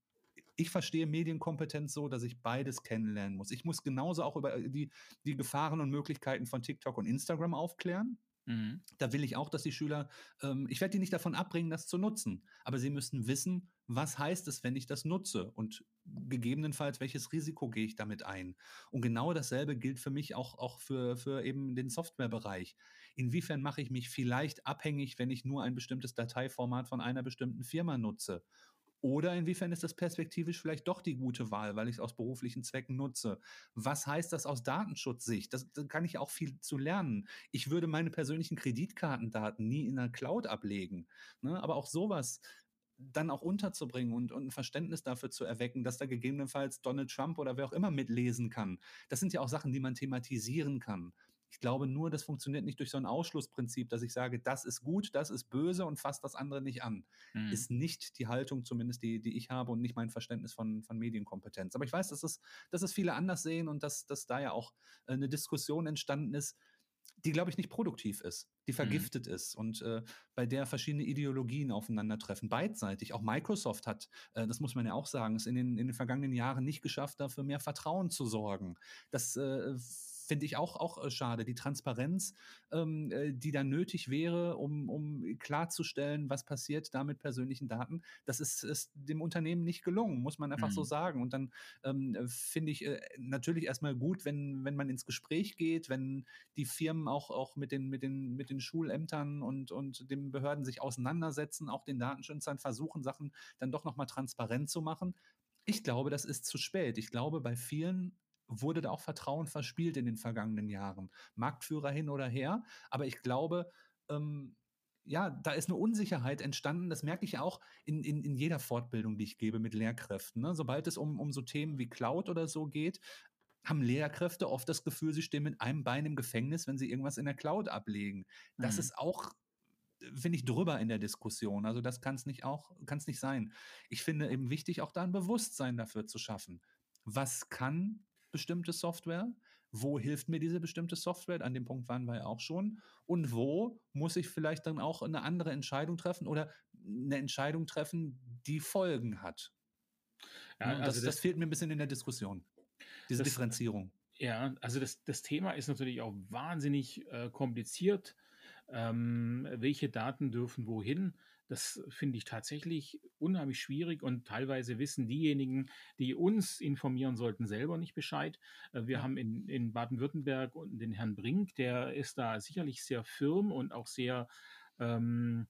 ich verstehe Medienkompetenz so, dass ich beides kennenlernen muss. Ich muss genauso auch über die, die Gefahren und Möglichkeiten von TikTok und Instagram aufklären. Mhm. Da will ich auch, dass die Schüler, ähm, ich werde die nicht davon abbringen, das zu nutzen, aber sie müssen wissen, was heißt es, wenn ich das nutze und gegebenenfalls, welches Risiko gehe ich damit ein. Und genau dasselbe gilt für mich auch, auch für, für eben den Softwarebereich. Inwiefern mache ich mich vielleicht abhängig, wenn ich nur ein bestimmtes Dateiformat von einer bestimmten Firma nutze? Oder inwiefern ist das perspektivisch vielleicht doch die gute Wahl, weil ich es aus beruflichen Zwecken nutze? Was heißt das aus Datenschutzsicht? Das, da kann ich auch viel zu lernen. Ich würde meine persönlichen Kreditkartendaten nie in der Cloud ablegen. Ne? Aber auch sowas dann auch unterzubringen und, und ein Verständnis dafür zu erwecken, dass da gegebenenfalls Donald Trump oder wer auch immer mitlesen kann. Das sind ja auch Sachen, die man thematisieren kann. Ich glaube nur, das funktioniert nicht durch so ein Ausschlussprinzip, dass ich sage, das ist gut, das ist böse und fasst das andere nicht an. Mhm. Ist nicht die Haltung, zumindest die, die ich habe und nicht mein Verständnis von, von Medienkompetenz. Aber ich weiß, dass es, dass es viele anders sehen und dass, dass da ja auch äh, eine Diskussion entstanden ist, die, glaube ich, nicht produktiv ist, die mhm. vergiftet mhm. ist und äh, bei der verschiedene Ideologien aufeinandertreffen, beidseitig. Auch Microsoft hat, äh, das muss man ja auch sagen, es in den, in den vergangenen Jahren nicht geschafft, dafür mehr Vertrauen zu sorgen. Das äh, finde ich auch, auch äh, schade. Die Transparenz, ähm, äh, die da nötig wäre, um, um klarzustellen, was passiert da mit persönlichen Daten, das ist, ist dem Unternehmen nicht gelungen, muss man einfach mhm. so sagen. Und dann ähm, finde ich äh, natürlich erstmal gut, wenn, wenn man ins Gespräch geht, wenn die Firmen auch, auch mit, den, mit, den, mit den Schulämtern und, und den Behörden sich auseinandersetzen, auch den Datenschützern versuchen, Sachen dann doch nochmal transparent zu machen. Ich glaube, das ist zu spät. Ich glaube, bei vielen wurde da auch Vertrauen verspielt in den vergangenen Jahren. Marktführer hin oder her. Aber ich glaube, ähm, ja, da ist eine Unsicherheit entstanden. Das merke ich ja auch in, in, in jeder Fortbildung, die ich gebe mit Lehrkräften. Ne? Sobald es um, um so Themen wie Cloud oder so geht, haben Lehrkräfte oft das Gefühl, sie stehen mit einem Bein im Gefängnis, wenn sie irgendwas in der Cloud ablegen. Das mhm. ist auch finde ich drüber in der Diskussion. Also das kann es nicht auch, kann es nicht sein. Ich finde eben wichtig, auch da ein Bewusstsein dafür zu schaffen. Was kann bestimmte Software? Wo hilft mir diese bestimmte Software? An dem Punkt waren wir ja auch schon. Und wo muss ich vielleicht dann auch eine andere Entscheidung treffen oder eine Entscheidung treffen, die Folgen hat? Ja, also das, das, das, fehlt mir ein bisschen in der Diskussion, diese das, Differenzierung. Ja, also das, das Thema ist natürlich auch wahnsinnig äh, kompliziert. Ähm, welche Daten dürfen wohin? Das finde ich tatsächlich unheimlich schwierig und teilweise wissen diejenigen, die uns informieren sollten, selber nicht Bescheid. Äh, wir ja. haben in, in Baden-Württemberg den Herrn Brink, der ist da sicherlich sehr firm und auch sehr ähm,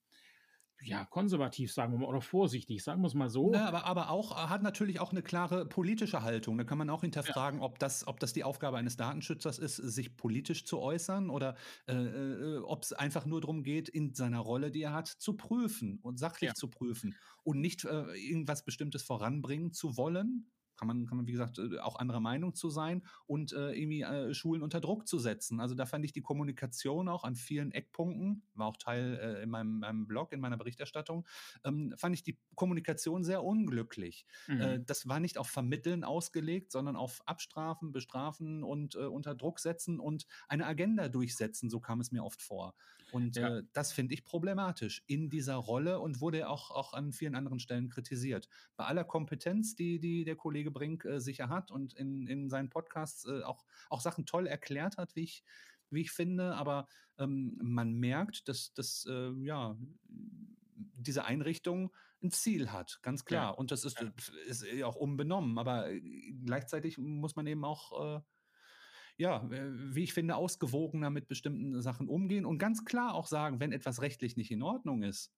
ja, konservativ, sagen wir mal, oder vorsichtig, sagen wir es mal so. Na, aber, aber auch, hat natürlich auch eine klare politische Haltung. Da kann man auch hinterfragen, ja. ob, das, ob das die Aufgabe eines Datenschützers ist, sich politisch zu äußern oder äh, äh ob es einfach nur darum geht, in seiner Rolle, die er hat, zu prüfen und sachlich ja. zu prüfen und nicht äh, irgendwas Bestimmtes voranbringen zu wollen, kann man, kann man, wie gesagt, äh, auch anderer Meinung zu sein und äh, irgendwie äh, Schulen unter Druck zu setzen. Also da fand ich die Kommunikation auch an vielen Eckpunkten, war auch Teil äh, in meinem, meinem, Blog, in meiner Berichterstattung, ähm, fand ich die Kommunikation sehr unglücklich. Mhm. Äh, das war nicht auf Vermitteln ausgelegt, sondern auf Abstrafen, Bestrafen und äh, unter Druck setzen und eine Agenda durchsetzen, so kam es mir oft vor. Und ja. das finde ich problematisch in dieser Rolle und wurde auch, auch an vielen anderen Stellen kritisiert. Bei aller Kompetenz, die, die der Kollege Brink äh, sicher hat und in, in seinen Podcasts äh, auch, auch Sachen toll erklärt hat, wie ich, wie ich finde. Aber ähm, man merkt, dass, dass äh, ja, diese Einrichtung ein Ziel hat, ganz klar. Ja. Und das ist, ja. ist auch unbenommen. Aber äh, gleichzeitig muss man eben auch äh, ja, wie ich finde, ausgewogener mit bestimmten Sachen umgehen und ganz klar auch sagen, wenn etwas rechtlich nicht in Ordnung ist.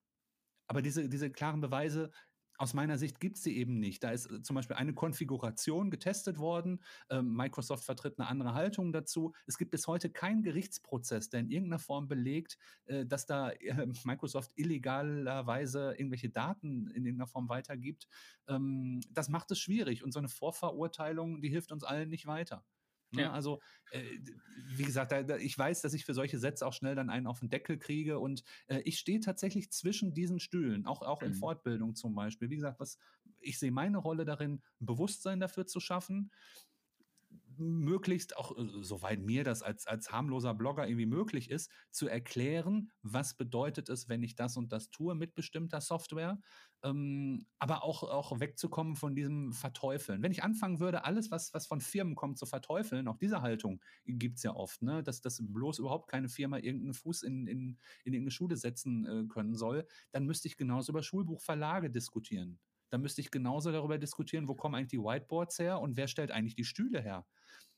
Aber diese, diese klaren Beweise, aus meiner Sicht gibt es sie eben nicht. Da ist äh, zum Beispiel eine Konfiguration getestet worden. Ähm, Microsoft vertritt eine andere Haltung dazu. Es gibt bis heute keinen Gerichtsprozess, der in irgendeiner Form belegt, äh, dass da äh, Microsoft illegalerweise irgendwelche Daten in irgendeiner Form weitergibt. Ähm, das macht es schwierig und so eine Vorverurteilung, die hilft uns allen nicht weiter. Ne? Ja. Also, äh, wie gesagt, da, da, ich weiß, dass ich für solche Sätze auch schnell dann einen auf den Deckel kriege und äh, ich stehe tatsächlich zwischen diesen Stühlen, auch, auch in mhm. Fortbildung zum Beispiel. Wie gesagt, was, ich sehe meine Rolle darin, Bewusstsein dafür zu schaffen möglichst auch, äh, soweit mir das als, als harmloser Blogger irgendwie möglich ist, zu erklären, was bedeutet es, wenn ich das und das tue mit bestimmter Software, ähm, aber auch, auch wegzukommen von diesem Verteufeln. Wenn ich anfangen würde, alles, was, was von Firmen kommt, zu verteufeln, auch diese Haltung gibt es ja oft, ne? dass, dass bloß überhaupt keine Firma irgendeinen Fuß in, in, in irgendeine Schule setzen äh, können soll, dann müsste ich genauso über Schulbuchverlage diskutieren. Dann müsste ich genauso darüber diskutieren, wo kommen eigentlich die Whiteboards her und wer stellt eigentlich die Stühle her.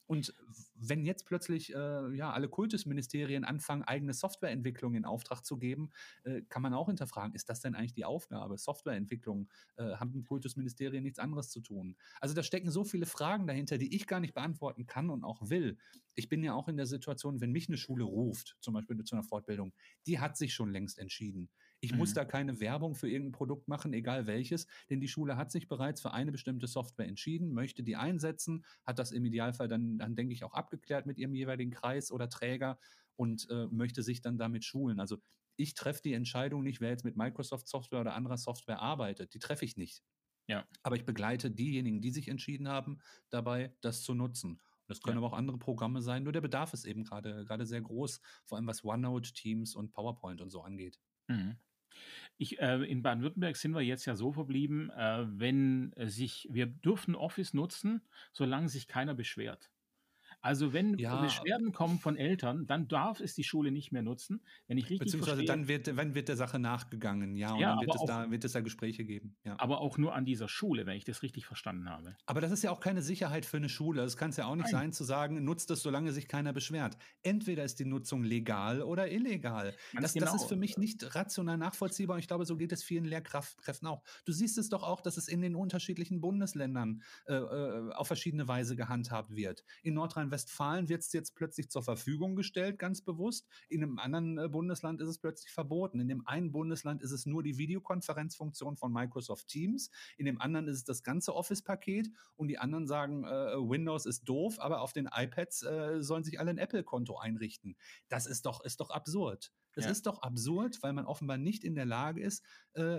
Und wenn jetzt plötzlich äh, ja, alle Kultusministerien anfangen, eigene Softwareentwicklung in Auftrag zu geben, äh, kann man auch hinterfragen, ist das denn eigentlich die Aufgabe? Softwareentwicklung äh, haben Kultusministerien nichts anderes zu tun. Also da stecken so viele Fragen dahinter, die ich gar nicht beantworten kann und auch will. Ich bin ja auch in der Situation, wenn mich eine Schule ruft, zum Beispiel zu einer Fortbildung, die hat sich schon längst entschieden. Ich mhm. muss da keine Werbung für irgendein Produkt machen, egal welches, denn die Schule hat sich bereits für eine bestimmte Software entschieden, möchte die einsetzen, hat das im Idealfall dann, dann denke ich, auch abgeklärt mit ihrem jeweiligen Kreis oder Träger und äh, möchte sich dann damit schulen. Also ich treffe die Entscheidung nicht, wer jetzt mit Microsoft Software oder anderer Software arbeitet. Die treffe ich nicht. Ja. Aber ich begleite diejenigen, die sich entschieden haben, dabei, das zu nutzen. Das können ja. aber auch andere Programme sein, nur der Bedarf ist eben gerade gerade sehr groß, vor allem was OneNote, Teams und PowerPoint und so angeht. Mhm. Ich, äh, in Baden-Württemberg sind wir jetzt ja so verblieben, äh, wenn sich, wir dürfen Office nutzen, solange sich keiner beschwert. Also wenn ja. Beschwerden kommen von Eltern, dann darf es die Schule nicht mehr nutzen. Wenn ich richtig Beziehungsweise verstehe, dann wird, wenn wird der Sache nachgegangen, ja, und ja, dann wird es, auch, da, wird es da Gespräche geben. Ja. Aber auch nur an dieser Schule, wenn ich das richtig verstanden habe. Aber das ist ja auch keine Sicherheit für eine Schule. Es kann es ja auch nicht Nein. sein, zu sagen, nutzt es, solange sich keiner beschwert. Entweder ist die Nutzung legal oder illegal. Das, genau. das, ist für mich nicht rational nachvollziehbar und ich glaube, so geht es vielen Lehrkräften auch. Du siehst es doch auch, dass es in den unterschiedlichen Bundesländern äh, äh auf verschiedene Weise gehandhabt wird. In Nordrhein Nordrhein-Westfalen wird es jetzt plötzlich zur Verfügung gestellt, ganz bewusst. In einem anderen äh, Bundesland ist es plötzlich verboten. In dem einen Bundesland ist es nur die Videokonferenzfunktion von Microsoft Teams. In dem anderen ist es das ganze Office-Paket. Und die anderen sagen, äh, Windows ist doof, aber auf den iPads äh, sollen sich alle ein Apple-Konto einrichten. Das ist doch, ist doch absurd. Das ja. ist doch absurd, weil man offenbar nicht in der Lage ist, äh,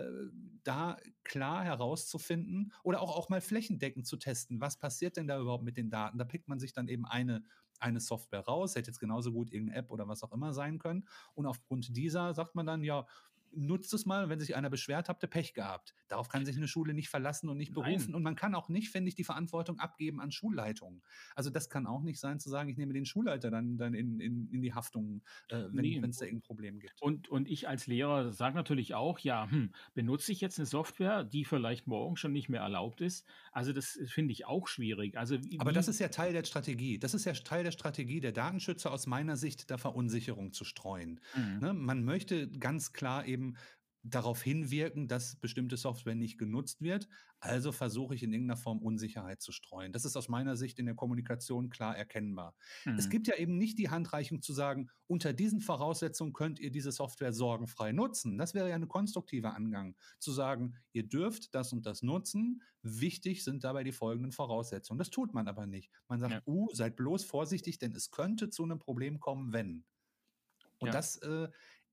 da klar herauszufinden oder auch, auch mal flächendeckend zu testen, was passiert denn da überhaupt mit den Daten. Da pickt man sich dann eben eine, eine Software raus, hätte jetzt genauso gut irgendeine App oder was auch immer sein können. Und aufgrund dieser sagt man dann, ja, nutzt es mal, wenn sich einer beschwert, habt ihr Pech gehabt. Darauf kann sich eine Schule nicht verlassen und nicht berufen. Nein. Und man kann auch nicht, finde ich, die Verantwortung abgeben an Schulleitungen. Also das kann auch nicht sein, zu sagen, ich nehme den Schulleiter dann, dann in, in, in die Haftung, äh, wenn nee. es da irgendein Problem gibt. Und, und ich als Lehrer sage natürlich auch, ja, hm, benutze ich jetzt eine Software, die vielleicht morgen schon nicht mehr erlaubt ist? Also das finde ich auch schwierig. Also Aber das ist ja Teil der Strategie. Das ist ja Teil der Strategie der Datenschützer aus meiner Sicht, da Verunsicherung zu streuen. Mhm. Ne? Man möchte ganz klar eben eben darauf hinwirken, dass bestimmte Software nicht genutzt wird. Also versuche ich in irgendeiner Form Unsicherheit zu streuen. Das ist aus meiner Sicht in der Kommunikation klar erkennbar. Hm. Es gibt ja eben nicht die Handreichung zu sagen, unter diesen Voraussetzungen könnt ihr diese Software sorgenfrei nutzen. Das wäre ja ein konstruktiver Angang, zu sagen, ihr dürft das und das nutzen. Wichtig sind dabei die folgenden Voraussetzungen. Das tut man aber nicht. Man sagt, ja. uh, seid bloß vorsichtig, denn es könnte zu einem Problem kommen, wenn. Und ja. das äh,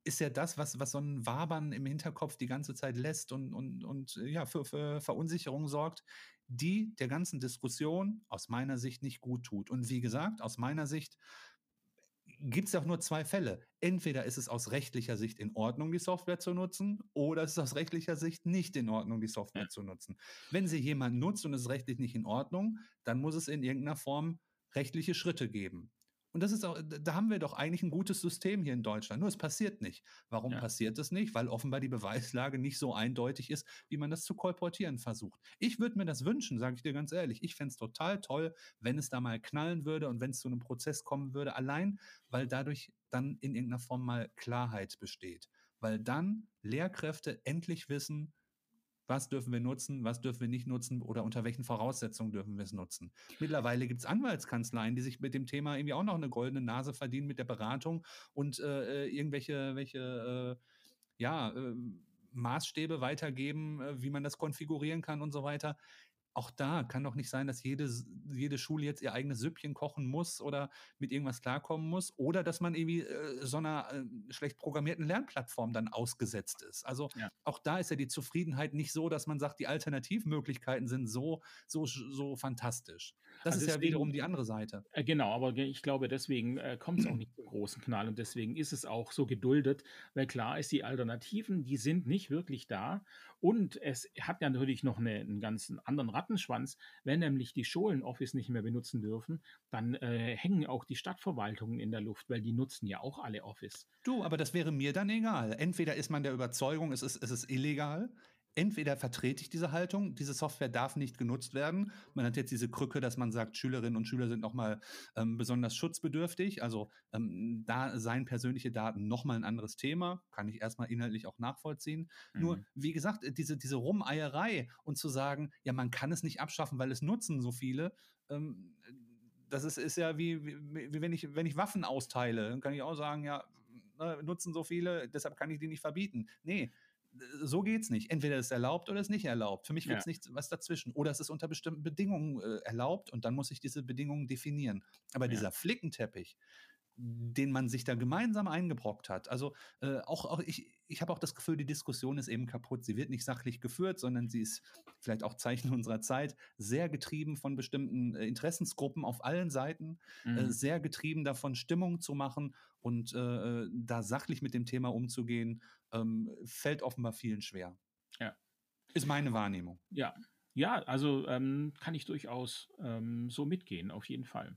ist ja das, was, was so ein Wabern im Hinterkopf die ganze Zeit lässt und, und, und äh, ja, für, für Verunsicherung sorgt, die der ganzen Diskussion aus meiner Sicht nicht gut tut. Und wie gesagt, aus meiner Sicht gibt es auch nur zwei Fälle. Entweder ist es aus rechtlicher Sicht in Ordnung, die Software zu nutzen, oder es ist aus rechtlicher Sicht nicht in Ordnung, die Software ja. zu nutzen. Wenn sie jemand nutzt und es ist rechtlich nicht in Ordnung, dann muss es in irgendeiner Form rechtliche Schritte geben. Und das ist auch, da haben wir doch eigentlich ein gutes System hier in Deutschland. Nur es passiert nicht. Warum ja. passiert es nicht? Weil offenbar die Beweislage nicht so eindeutig ist, wie man das zu kolportieren versucht. Ich würde mir das wünschen, sage ich dir ganz ehrlich. Ich fände es total toll, wenn es da mal knallen würde und wenn es zu einem Prozess kommen würde. Allein, weil dadurch dann in irgendeiner Form mal Klarheit besteht. Weil dann Lehrkräfte endlich wissen, was dürfen wir nutzen, was dürfen wir nicht nutzen oder unter welchen Voraussetzungen dürfen wir es nutzen. Mittlerweile gibt es Anwaltskanzleien, die sich mit dem Thema irgendwie auch noch eine goldene Nase verdienen mit der Beratung und äh, äh irgendwelche welche, äh, ja, äh, Maßstäbe weitergeben, äh, wie man das konfigurieren kann und so weiter auch da kann doch nicht sein, dass jede, jede Schule jetzt ihr eigenes Süppchen kochen muss oder mit irgendwas klarkommen muss oder dass man irgendwie äh, so einer äh, schlecht programmierten Lernplattform dann ausgesetzt ist. Also ja. auch da ist ja die Zufriedenheit nicht so, dass man sagt, die Alternativmöglichkeiten sind so, so, so fantastisch. Das also ist deswegen, ja wiederum die andere Seite. Äh, genau, aber ich glaube, deswegen äh, kommt es auch nicht zum großen Knall und deswegen ist es auch so geduldet, weil klar ist, die Alternativen, die sind nicht wirklich da und es hat ja natürlich noch eine, einen ganz anderen Rat Rattenschwanz. Wenn nämlich die Schulen Office nicht mehr benutzen dürfen, dann äh, hängen auch die Stadtverwaltungen in der Luft, weil die nutzen ja auch alle Office. Du, aber das wäre mir dann egal. Entweder ist man der Überzeugung, es ist, es ist illegal, entweder vertrete ich diese Haltung, diese Software darf nicht genutzt werden. Man hat jetzt diese Krücke, dass man sagt, Schülerinnen und Schüler sind nochmal ähm, besonders schutzbedürftig. Also ähm, da seien persönliche Daten nochmal ein anderes Thema, kann ich erstmal inhaltlich auch nachvollziehen. Mhm. Nur, wie gesagt, diese, diese Rumeierei und zu sagen, ja, man kann es nicht abschaffen, weil es nutzen so viele, ähm, das ist, ist ja wie, wie, wie, wenn, ich, wenn ich Waffen austeile, dann kann ich auch sagen, ja, äh, nutzen so viele, deshalb kann ich die nicht verbieten. Nee, so geht's nicht. Entweder ist es erlaubt oder es ist nicht erlaubt. Für mich gibt es ja. nichts was dazwischen. Oder es ist unter bestimmten Bedingungen äh, erlaubt und dann muss ich diese Bedingungen definieren. Aber ja. dieser Flickenteppich, den man sich da gemeinsam eingebrockt hat. Also äh, auch, auch ich, ich habe auch das Gefühl, die Diskussion ist eben kaputt. Sie wird nicht sachlich geführt, sondern sie ist vielleicht auch Zeichen unserer Zeit, sehr getrieben von bestimmten äh, Interessensgruppen auf allen Seiten, äh, mhm. äh, sehr getrieben davon, Stimmung zu machen und äh, äh, da sachlich mit dem Thema umzugehen, ähm, fällt offenbar vielen schwer. Ja. Ist meine Wahrnehmung. Ja. Ja, also ähm, kann ich durchaus ähm, so mitgehen, auf jeden Fall.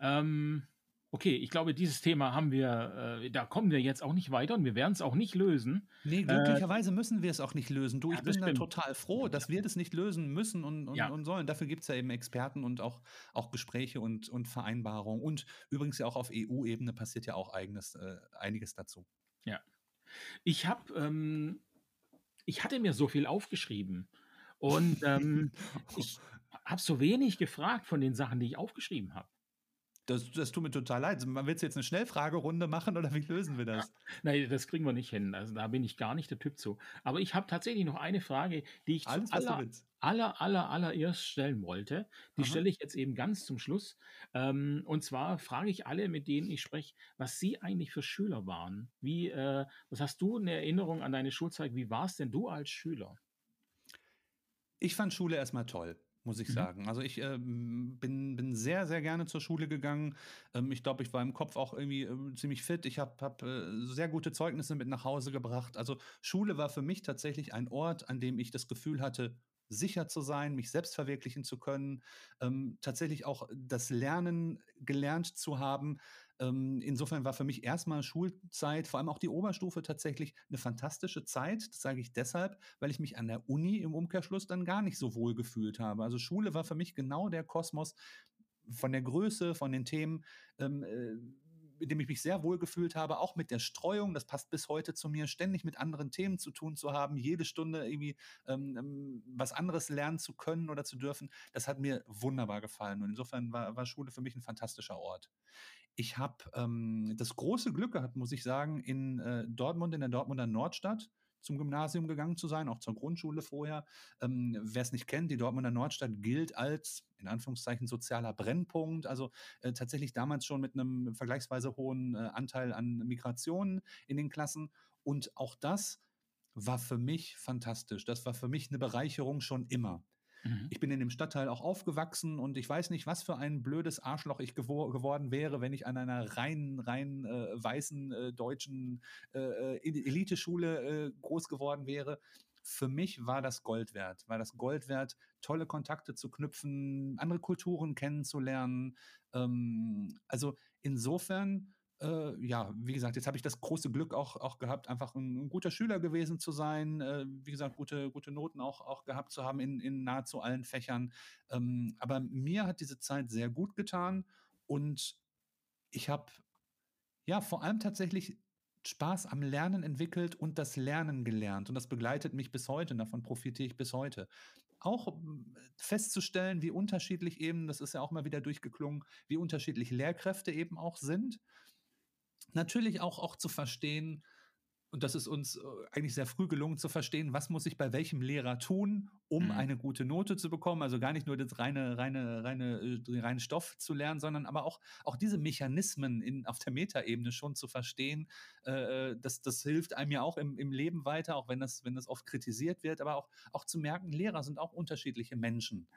Ähm, okay, ich glaube, dieses Thema haben wir, äh, da kommen wir jetzt auch nicht weiter und wir werden es auch nicht lösen. Nee, äh, glücklicherweise äh, müssen wir es auch nicht lösen. Du, ja, ich bin da total froh, dass wir das nicht lösen müssen und, und, ja. und sollen. Dafür gibt es ja eben Experten und auch, auch Gespräche und, und Vereinbarungen. Und übrigens ja auch auf EU-Ebene passiert ja auch eigenes, äh, einiges dazu. Ja. Ich habe, ähm, ich hatte mir so viel aufgeschrieben. Und ähm, ich habe so wenig gefragt von den Sachen, die ich aufgeschrieben habe. Das, das tut mir total leid. Man will jetzt eine Schnellfragerunde machen oder wie lösen wir das? Nein, das kriegen wir nicht hin. Also da bin ich gar nicht der Typ zu. Aber ich habe tatsächlich noch eine Frage, die ich Alles, aller, aller, aller, allererst stellen wollte. Die Aha. stelle ich jetzt eben ganz zum Schluss. Ähm, und zwar frage ich alle, mit denen ich spreche, was sie eigentlich für Schüler waren. Wie, äh, was hast du eine Erinnerung an deine Schulzeit? Wie warst denn du als Schüler? Ich fand Schule erstmal toll muss ich mhm. sagen. Also ich äh, bin, bin sehr, sehr gerne zur Schule gegangen. Ähm, ich glaube, ich war im Kopf auch irgendwie äh, ziemlich fit. Ich habe hab, äh, sehr gute Zeugnisse mit nach Hause gebracht. Also Schule war für mich tatsächlich ein Ort, an dem ich das Gefühl hatte, sicher zu sein, mich selbst verwirklichen zu können, ähm, tatsächlich auch das Lernen gelernt zu haben, ähm, insofern war für mich erstmal Schulzeit, vor allem auch die Oberstufe tatsächlich eine fantastische Zeit. Das sage ich deshalb, weil ich mich an der Uni im Umkehrschluss dann gar nicht so wohl gefühlt habe. Also Schule war für mich genau der Kosmos von der Größe, von den Themen, ähm, äh, mit dem ich mich sehr wohl gefühlt habe, auch mit der Streuung, das passt bis heute zu mir, ständig mit anderen Themen zu tun zu haben, jede Stunde irgendwie ähm, ähm was anderes lernen zu können oder zu dürfen, das hat mir wunderbar gefallen. Und insofern war, war Schule für mich ein fantastischer Ort. Ich habe ähm, das große Glück gehabt, muss ich sagen, in äh, Dortmund, in der Dortmunder Nordstadt zum Gymnasium gegangen zu sein, auch zur Grundschule vorher. Ähm, Wer es nicht kennt, die Dortmunder Nordstadt gilt als, in Anführungszeichen, sozialer Brennpunkt. Also äh, tatsächlich damals schon mit einem vergleichsweise hohen äh, Anteil an Migrationen in den Klassen. Und auch das war für mich fantastisch. Das war für mich eine Bereicherung schon immer. Mhm. Ich bin in dem Stadtteil auch aufgewachsen und ich weiß nicht, was für ein blödes Arschloch ich gewo geworden wäre, wenn ich an einer rein, rein äh, weißen äh, deutschen äh, äh Eliteschule äh, groß geworden wäre. Für mich war das Gold wert, war das Gold wert, tolle Kontakte zu knüpfen, andere Kulturen kennenzulernen. Ähm, also insofern äh, ja, wie gesagt, jetzt habe ich das große Glück auch, auch gehabt, einfach ein, ein guter Schüler gewesen zu sein. Äh, wie gesagt, gute, gute Noten auch, auch gehabt zu haben in, in nahezu allen Fächern. Ähm, aber mir hat diese Zeit sehr gut getan und ich habe ja vor allem tatsächlich Spaß am Lernen entwickelt und das Lernen gelernt. Und das begleitet mich bis heute. Und davon profitiere ich bis heute. Auch hm, festzustellen, wie unterschiedlich eben, das ist ja auch mal wieder durchgeklungen, wie unterschiedlich Lehrkräfte eben auch sind natürlich auch, auch zu verstehen, und das ist uns äh, eigentlich sehr früh gelungen zu verstehen, was muss ich bei welchem Lehrer tun, um mhm. eine gute Note zu bekommen. Also gar nicht nur das reine, reine, reine, äh, reinen Stoff zu lernen, sondern aber auch, auch diese Mechanismen in, auf der Metaebene schon zu verstehen. Äh, äh, das, das hilft einem ja auch im, im Leben weiter, auch wenn das, wenn das oft kritisiert wird, aber auch, auch zu merken, Lehrer sind auch unterschiedliche Menschen.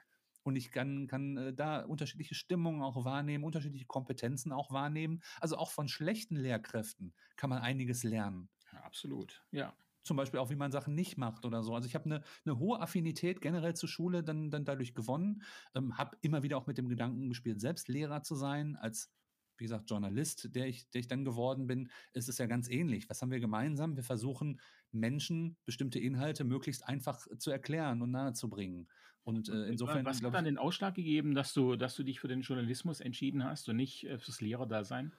Und ich kann, kann äh, da unterschiedliche Stimmungen auch wahrnehmen, unterschiedliche Kompetenzen auch wahrnehmen. Also auch von schlechten Lehrkräften kann man einiges lernen. Ja, absolut, ja. Zum Beispiel auch, wie man Sachen nicht macht oder so. Also ich habe eine, eine hohe Affinität generell zur Schule dann, dann dadurch gewonnen, ähm, habe immer wieder auch mit dem Gedanken gespielt, selbst Lehrer zu sein, als wie gesagt, Journalist, der ich, der ich dann geworden bin, ist es ja ganz ähnlich. Was haben wir gemeinsam? Wir versuchen, Menschen bestimmte Inhalte möglichst einfach zu erklären und nahezubringen. Und äh, insofern. Was hat dann den Ausschlag gegeben, dass du, dass du dich für den Journalismus entschieden hast und nicht äh, fürs Lehrerdasein?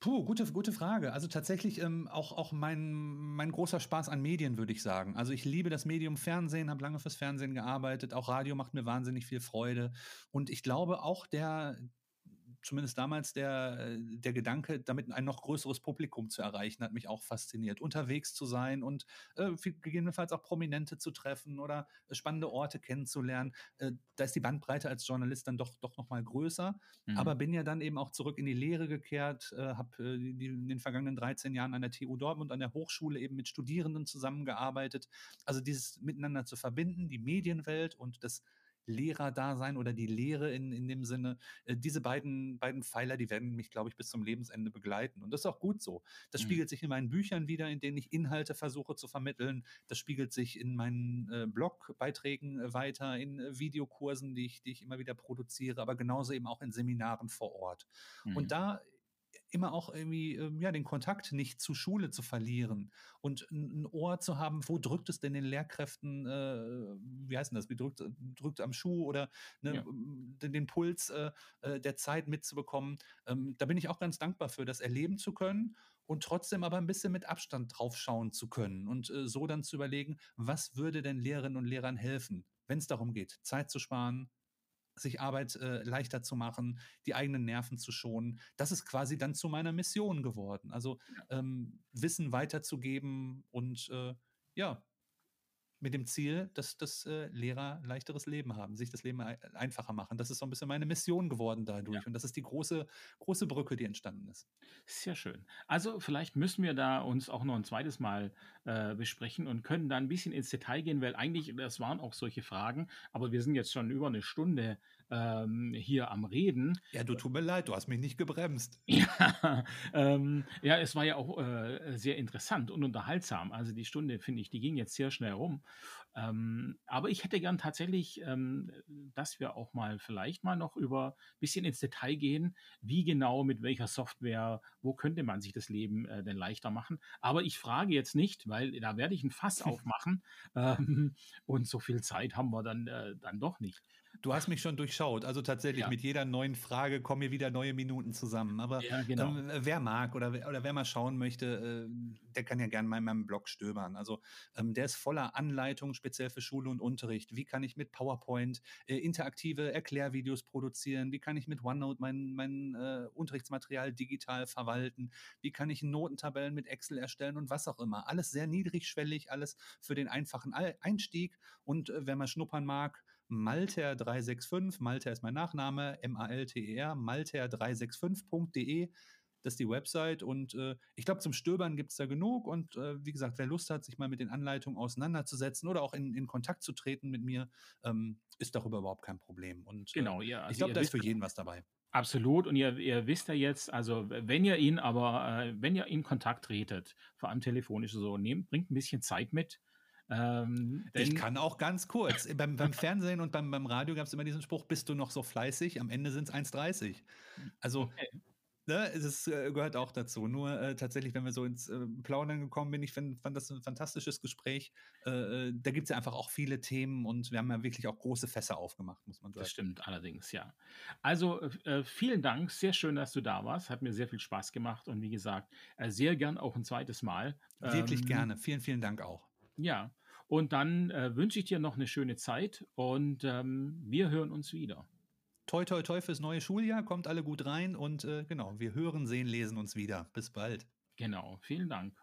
Puh, gute, gute Frage. Also tatsächlich ähm, auch, auch mein, mein großer Spaß an Medien, würde ich sagen. Also ich liebe das Medium Fernsehen, habe lange fürs Fernsehen gearbeitet. Auch Radio macht mir wahnsinnig viel Freude. Und ich glaube auch der, zumindest damals der, äh, der Gedanke, damit ein noch größeres Publikum zu erreichen, hat mich auch fasziniert. Unterwegs zu sein und äh, gegebenenfalls auch Prominente zu treffen oder spannende Orte kennenzulernen. Äh, da ist die Bandbreite als Journalist dann doch, doch nochmal größer. Mhm. Aber bin ja dann eben auch zurück in die Lehre gekehrt, äh, habe äh, in den vergangenen 13 Jahren an der TU Dortmund, an der Hochschule eben mit Studierenden zusammengearbeitet. Also dieses miteinander zu verbinden, die Medienwelt und das Lehrerdasein oder die Lehre in, in dem Sinne, äh, diese beiden, beiden Pfeiler, die werden mich, glaube ich, bis zum Lebensende begleiten. Und das ist auch gut so. Das mhm. spiegelt sich in meinen Büchern wieder, in denen ich Inhalte versuche zu vermitteln. Das spiegelt sich in meinen äh, Blogbeiträgen äh, weiter, in äh, Videokursen, die ich, die ich immer wieder produziere, aber genauso eben auch in Seminaren vor Ort. Mhm. Und da immer auch irgendwie ähm, ja den Kontakt nicht zur Schule zu verlieren und ein, Ohr zu haben, wo drückt es denn den Lehrkräften, äh, wie heißt denn das, wie drückt, drückt am Schuh oder ne, ja. den, Puls äh, äh, der Zeit mitzubekommen. Ähm, da bin ich auch ganz dankbar für, das erleben zu können und trotzdem aber ein bisschen mit Abstand draufschauen zu können und äh, so dann zu überlegen, was würde denn Lehrerinnen und Lehrern helfen, wenn es darum geht, Zeit zu sparen, sich Arbeit äh, leichter zu machen, die eigenen Nerven zu schonen. Das ist quasi dann zu meiner Mission geworden. Also ähm, Wissen weiterzugeben und äh, ja, mit dem Ziel, dass, dass äh, Lehrer leichteres Leben haben, sich das Leben einfacher machen. Das ist so ein bisschen meine Mission geworden dadurch. Ja. Und das ist die große, große Brücke, die entstanden ist. Sehr schön. Also vielleicht müssen wir da uns auch noch ein zweites Mal äh, besprechen und können da ein bisschen ins Detail gehen, weil eigentlich, das waren auch solche Fragen, aber wir sind jetzt schon über eine Stunde ähm, hier am Reden. Ja, du tut mir leid, du hast mich nicht gebremst. ja, ähm, ja es war ja auch äh, sehr interessant und unterhaltsam. Also die Stunde, finde ich, die ging jetzt sehr schnell rum. Ähm, aber ich hätte gern tatsächlich, ähm, dass wir auch mal vielleicht mal noch über ein bisschen ins Detail gehen, wie genau, mit welcher Software, wo könnte man sich das Leben äh, denn leichter machen. Aber ich frage jetzt nicht, weil da werde ich ein Fass aufmachen ähm, und so viel Zeit haben wir dann, äh, dann doch nicht. Du hast mich schon durchschaut. Also tatsächlich, ja. mit jeder neuen Frage kommen mir wieder neue Minuten zusammen. Aber ja, genau. ähm, wer mag oder, oder wer mal schauen möchte, äh, der kann ja gerne mal in meinem Blog stöbern. Also ähm, der ist voller Anleitungen, speziell für Schule und Unterricht. Wie kann ich mit PowerPoint äh, interaktive Erklärvideos produzieren? Wie kann ich mit OneNote mein, mein äh, Unterrichtsmaterial digital verwalten? Wie kann ich Notentabellen mit Excel erstellen und was auch immer? Alles sehr niedrigschwellig, alles für den einfachen Einstieg. Und äh, wer mal schnuppern mag, Malter365, Malter ist mein Nachname, M-A-L-T-E-R, malter365.de. Das ist die Website und äh, ich glaube, zum Stöbern gibt es da genug. Und äh, wie gesagt, wer Lust hat, sich mal mit den Anleitungen auseinanderzusetzen oder auch in, in Kontakt zu treten mit mir, ähm, ist darüber überhaupt kein Problem. Und äh, genau, ja. Also ich glaube, da ist für jeden was dabei. Absolut. Und ihr, ihr wisst ja jetzt, also wenn ihr ihn aber, äh, wenn ihr in Kontakt tretet, vor allem telefonisch so, nehmt, bringt ein bisschen Zeit mit. Ähm, ich kann auch ganz kurz. beim, beim Fernsehen und beim, beim Radio gab es immer diesen Spruch, bist du noch so fleißig? Am Ende sind es 1,30. Also okay. ne, es äh, gehört auch dazu. Nur äh, tatsächlich, wenn wir so ins äh, Plaudern gekommen bin, ich find, fand das ein fantastisches Gespräch. Äh, äh da gibt es ja einfach auch viele Themen und wir haben ja wirklich auch große Fässer aufgemacht, muss man sagen. Das stimmt allerdings, ja. Also äh, vielen Dank, sehr schön, dass du da warst. Hat mir sehr viel Spaß gemacht und wie gesagt, sehr gern auch ein zweites Mal. Wirklich ähm, gerne. Vielen, vielen Dank auch. Ja, und dann äh, wünsche ich dir noch eine schöne Zeit und ähm, wir hören uns wieder. Toi, toi, toi fürs neue Schuljahr. Kommt alle gut rein und äh, genau, wir hören, sehen, lesen uns wieder. Bis bald. Genau, vielen Dank.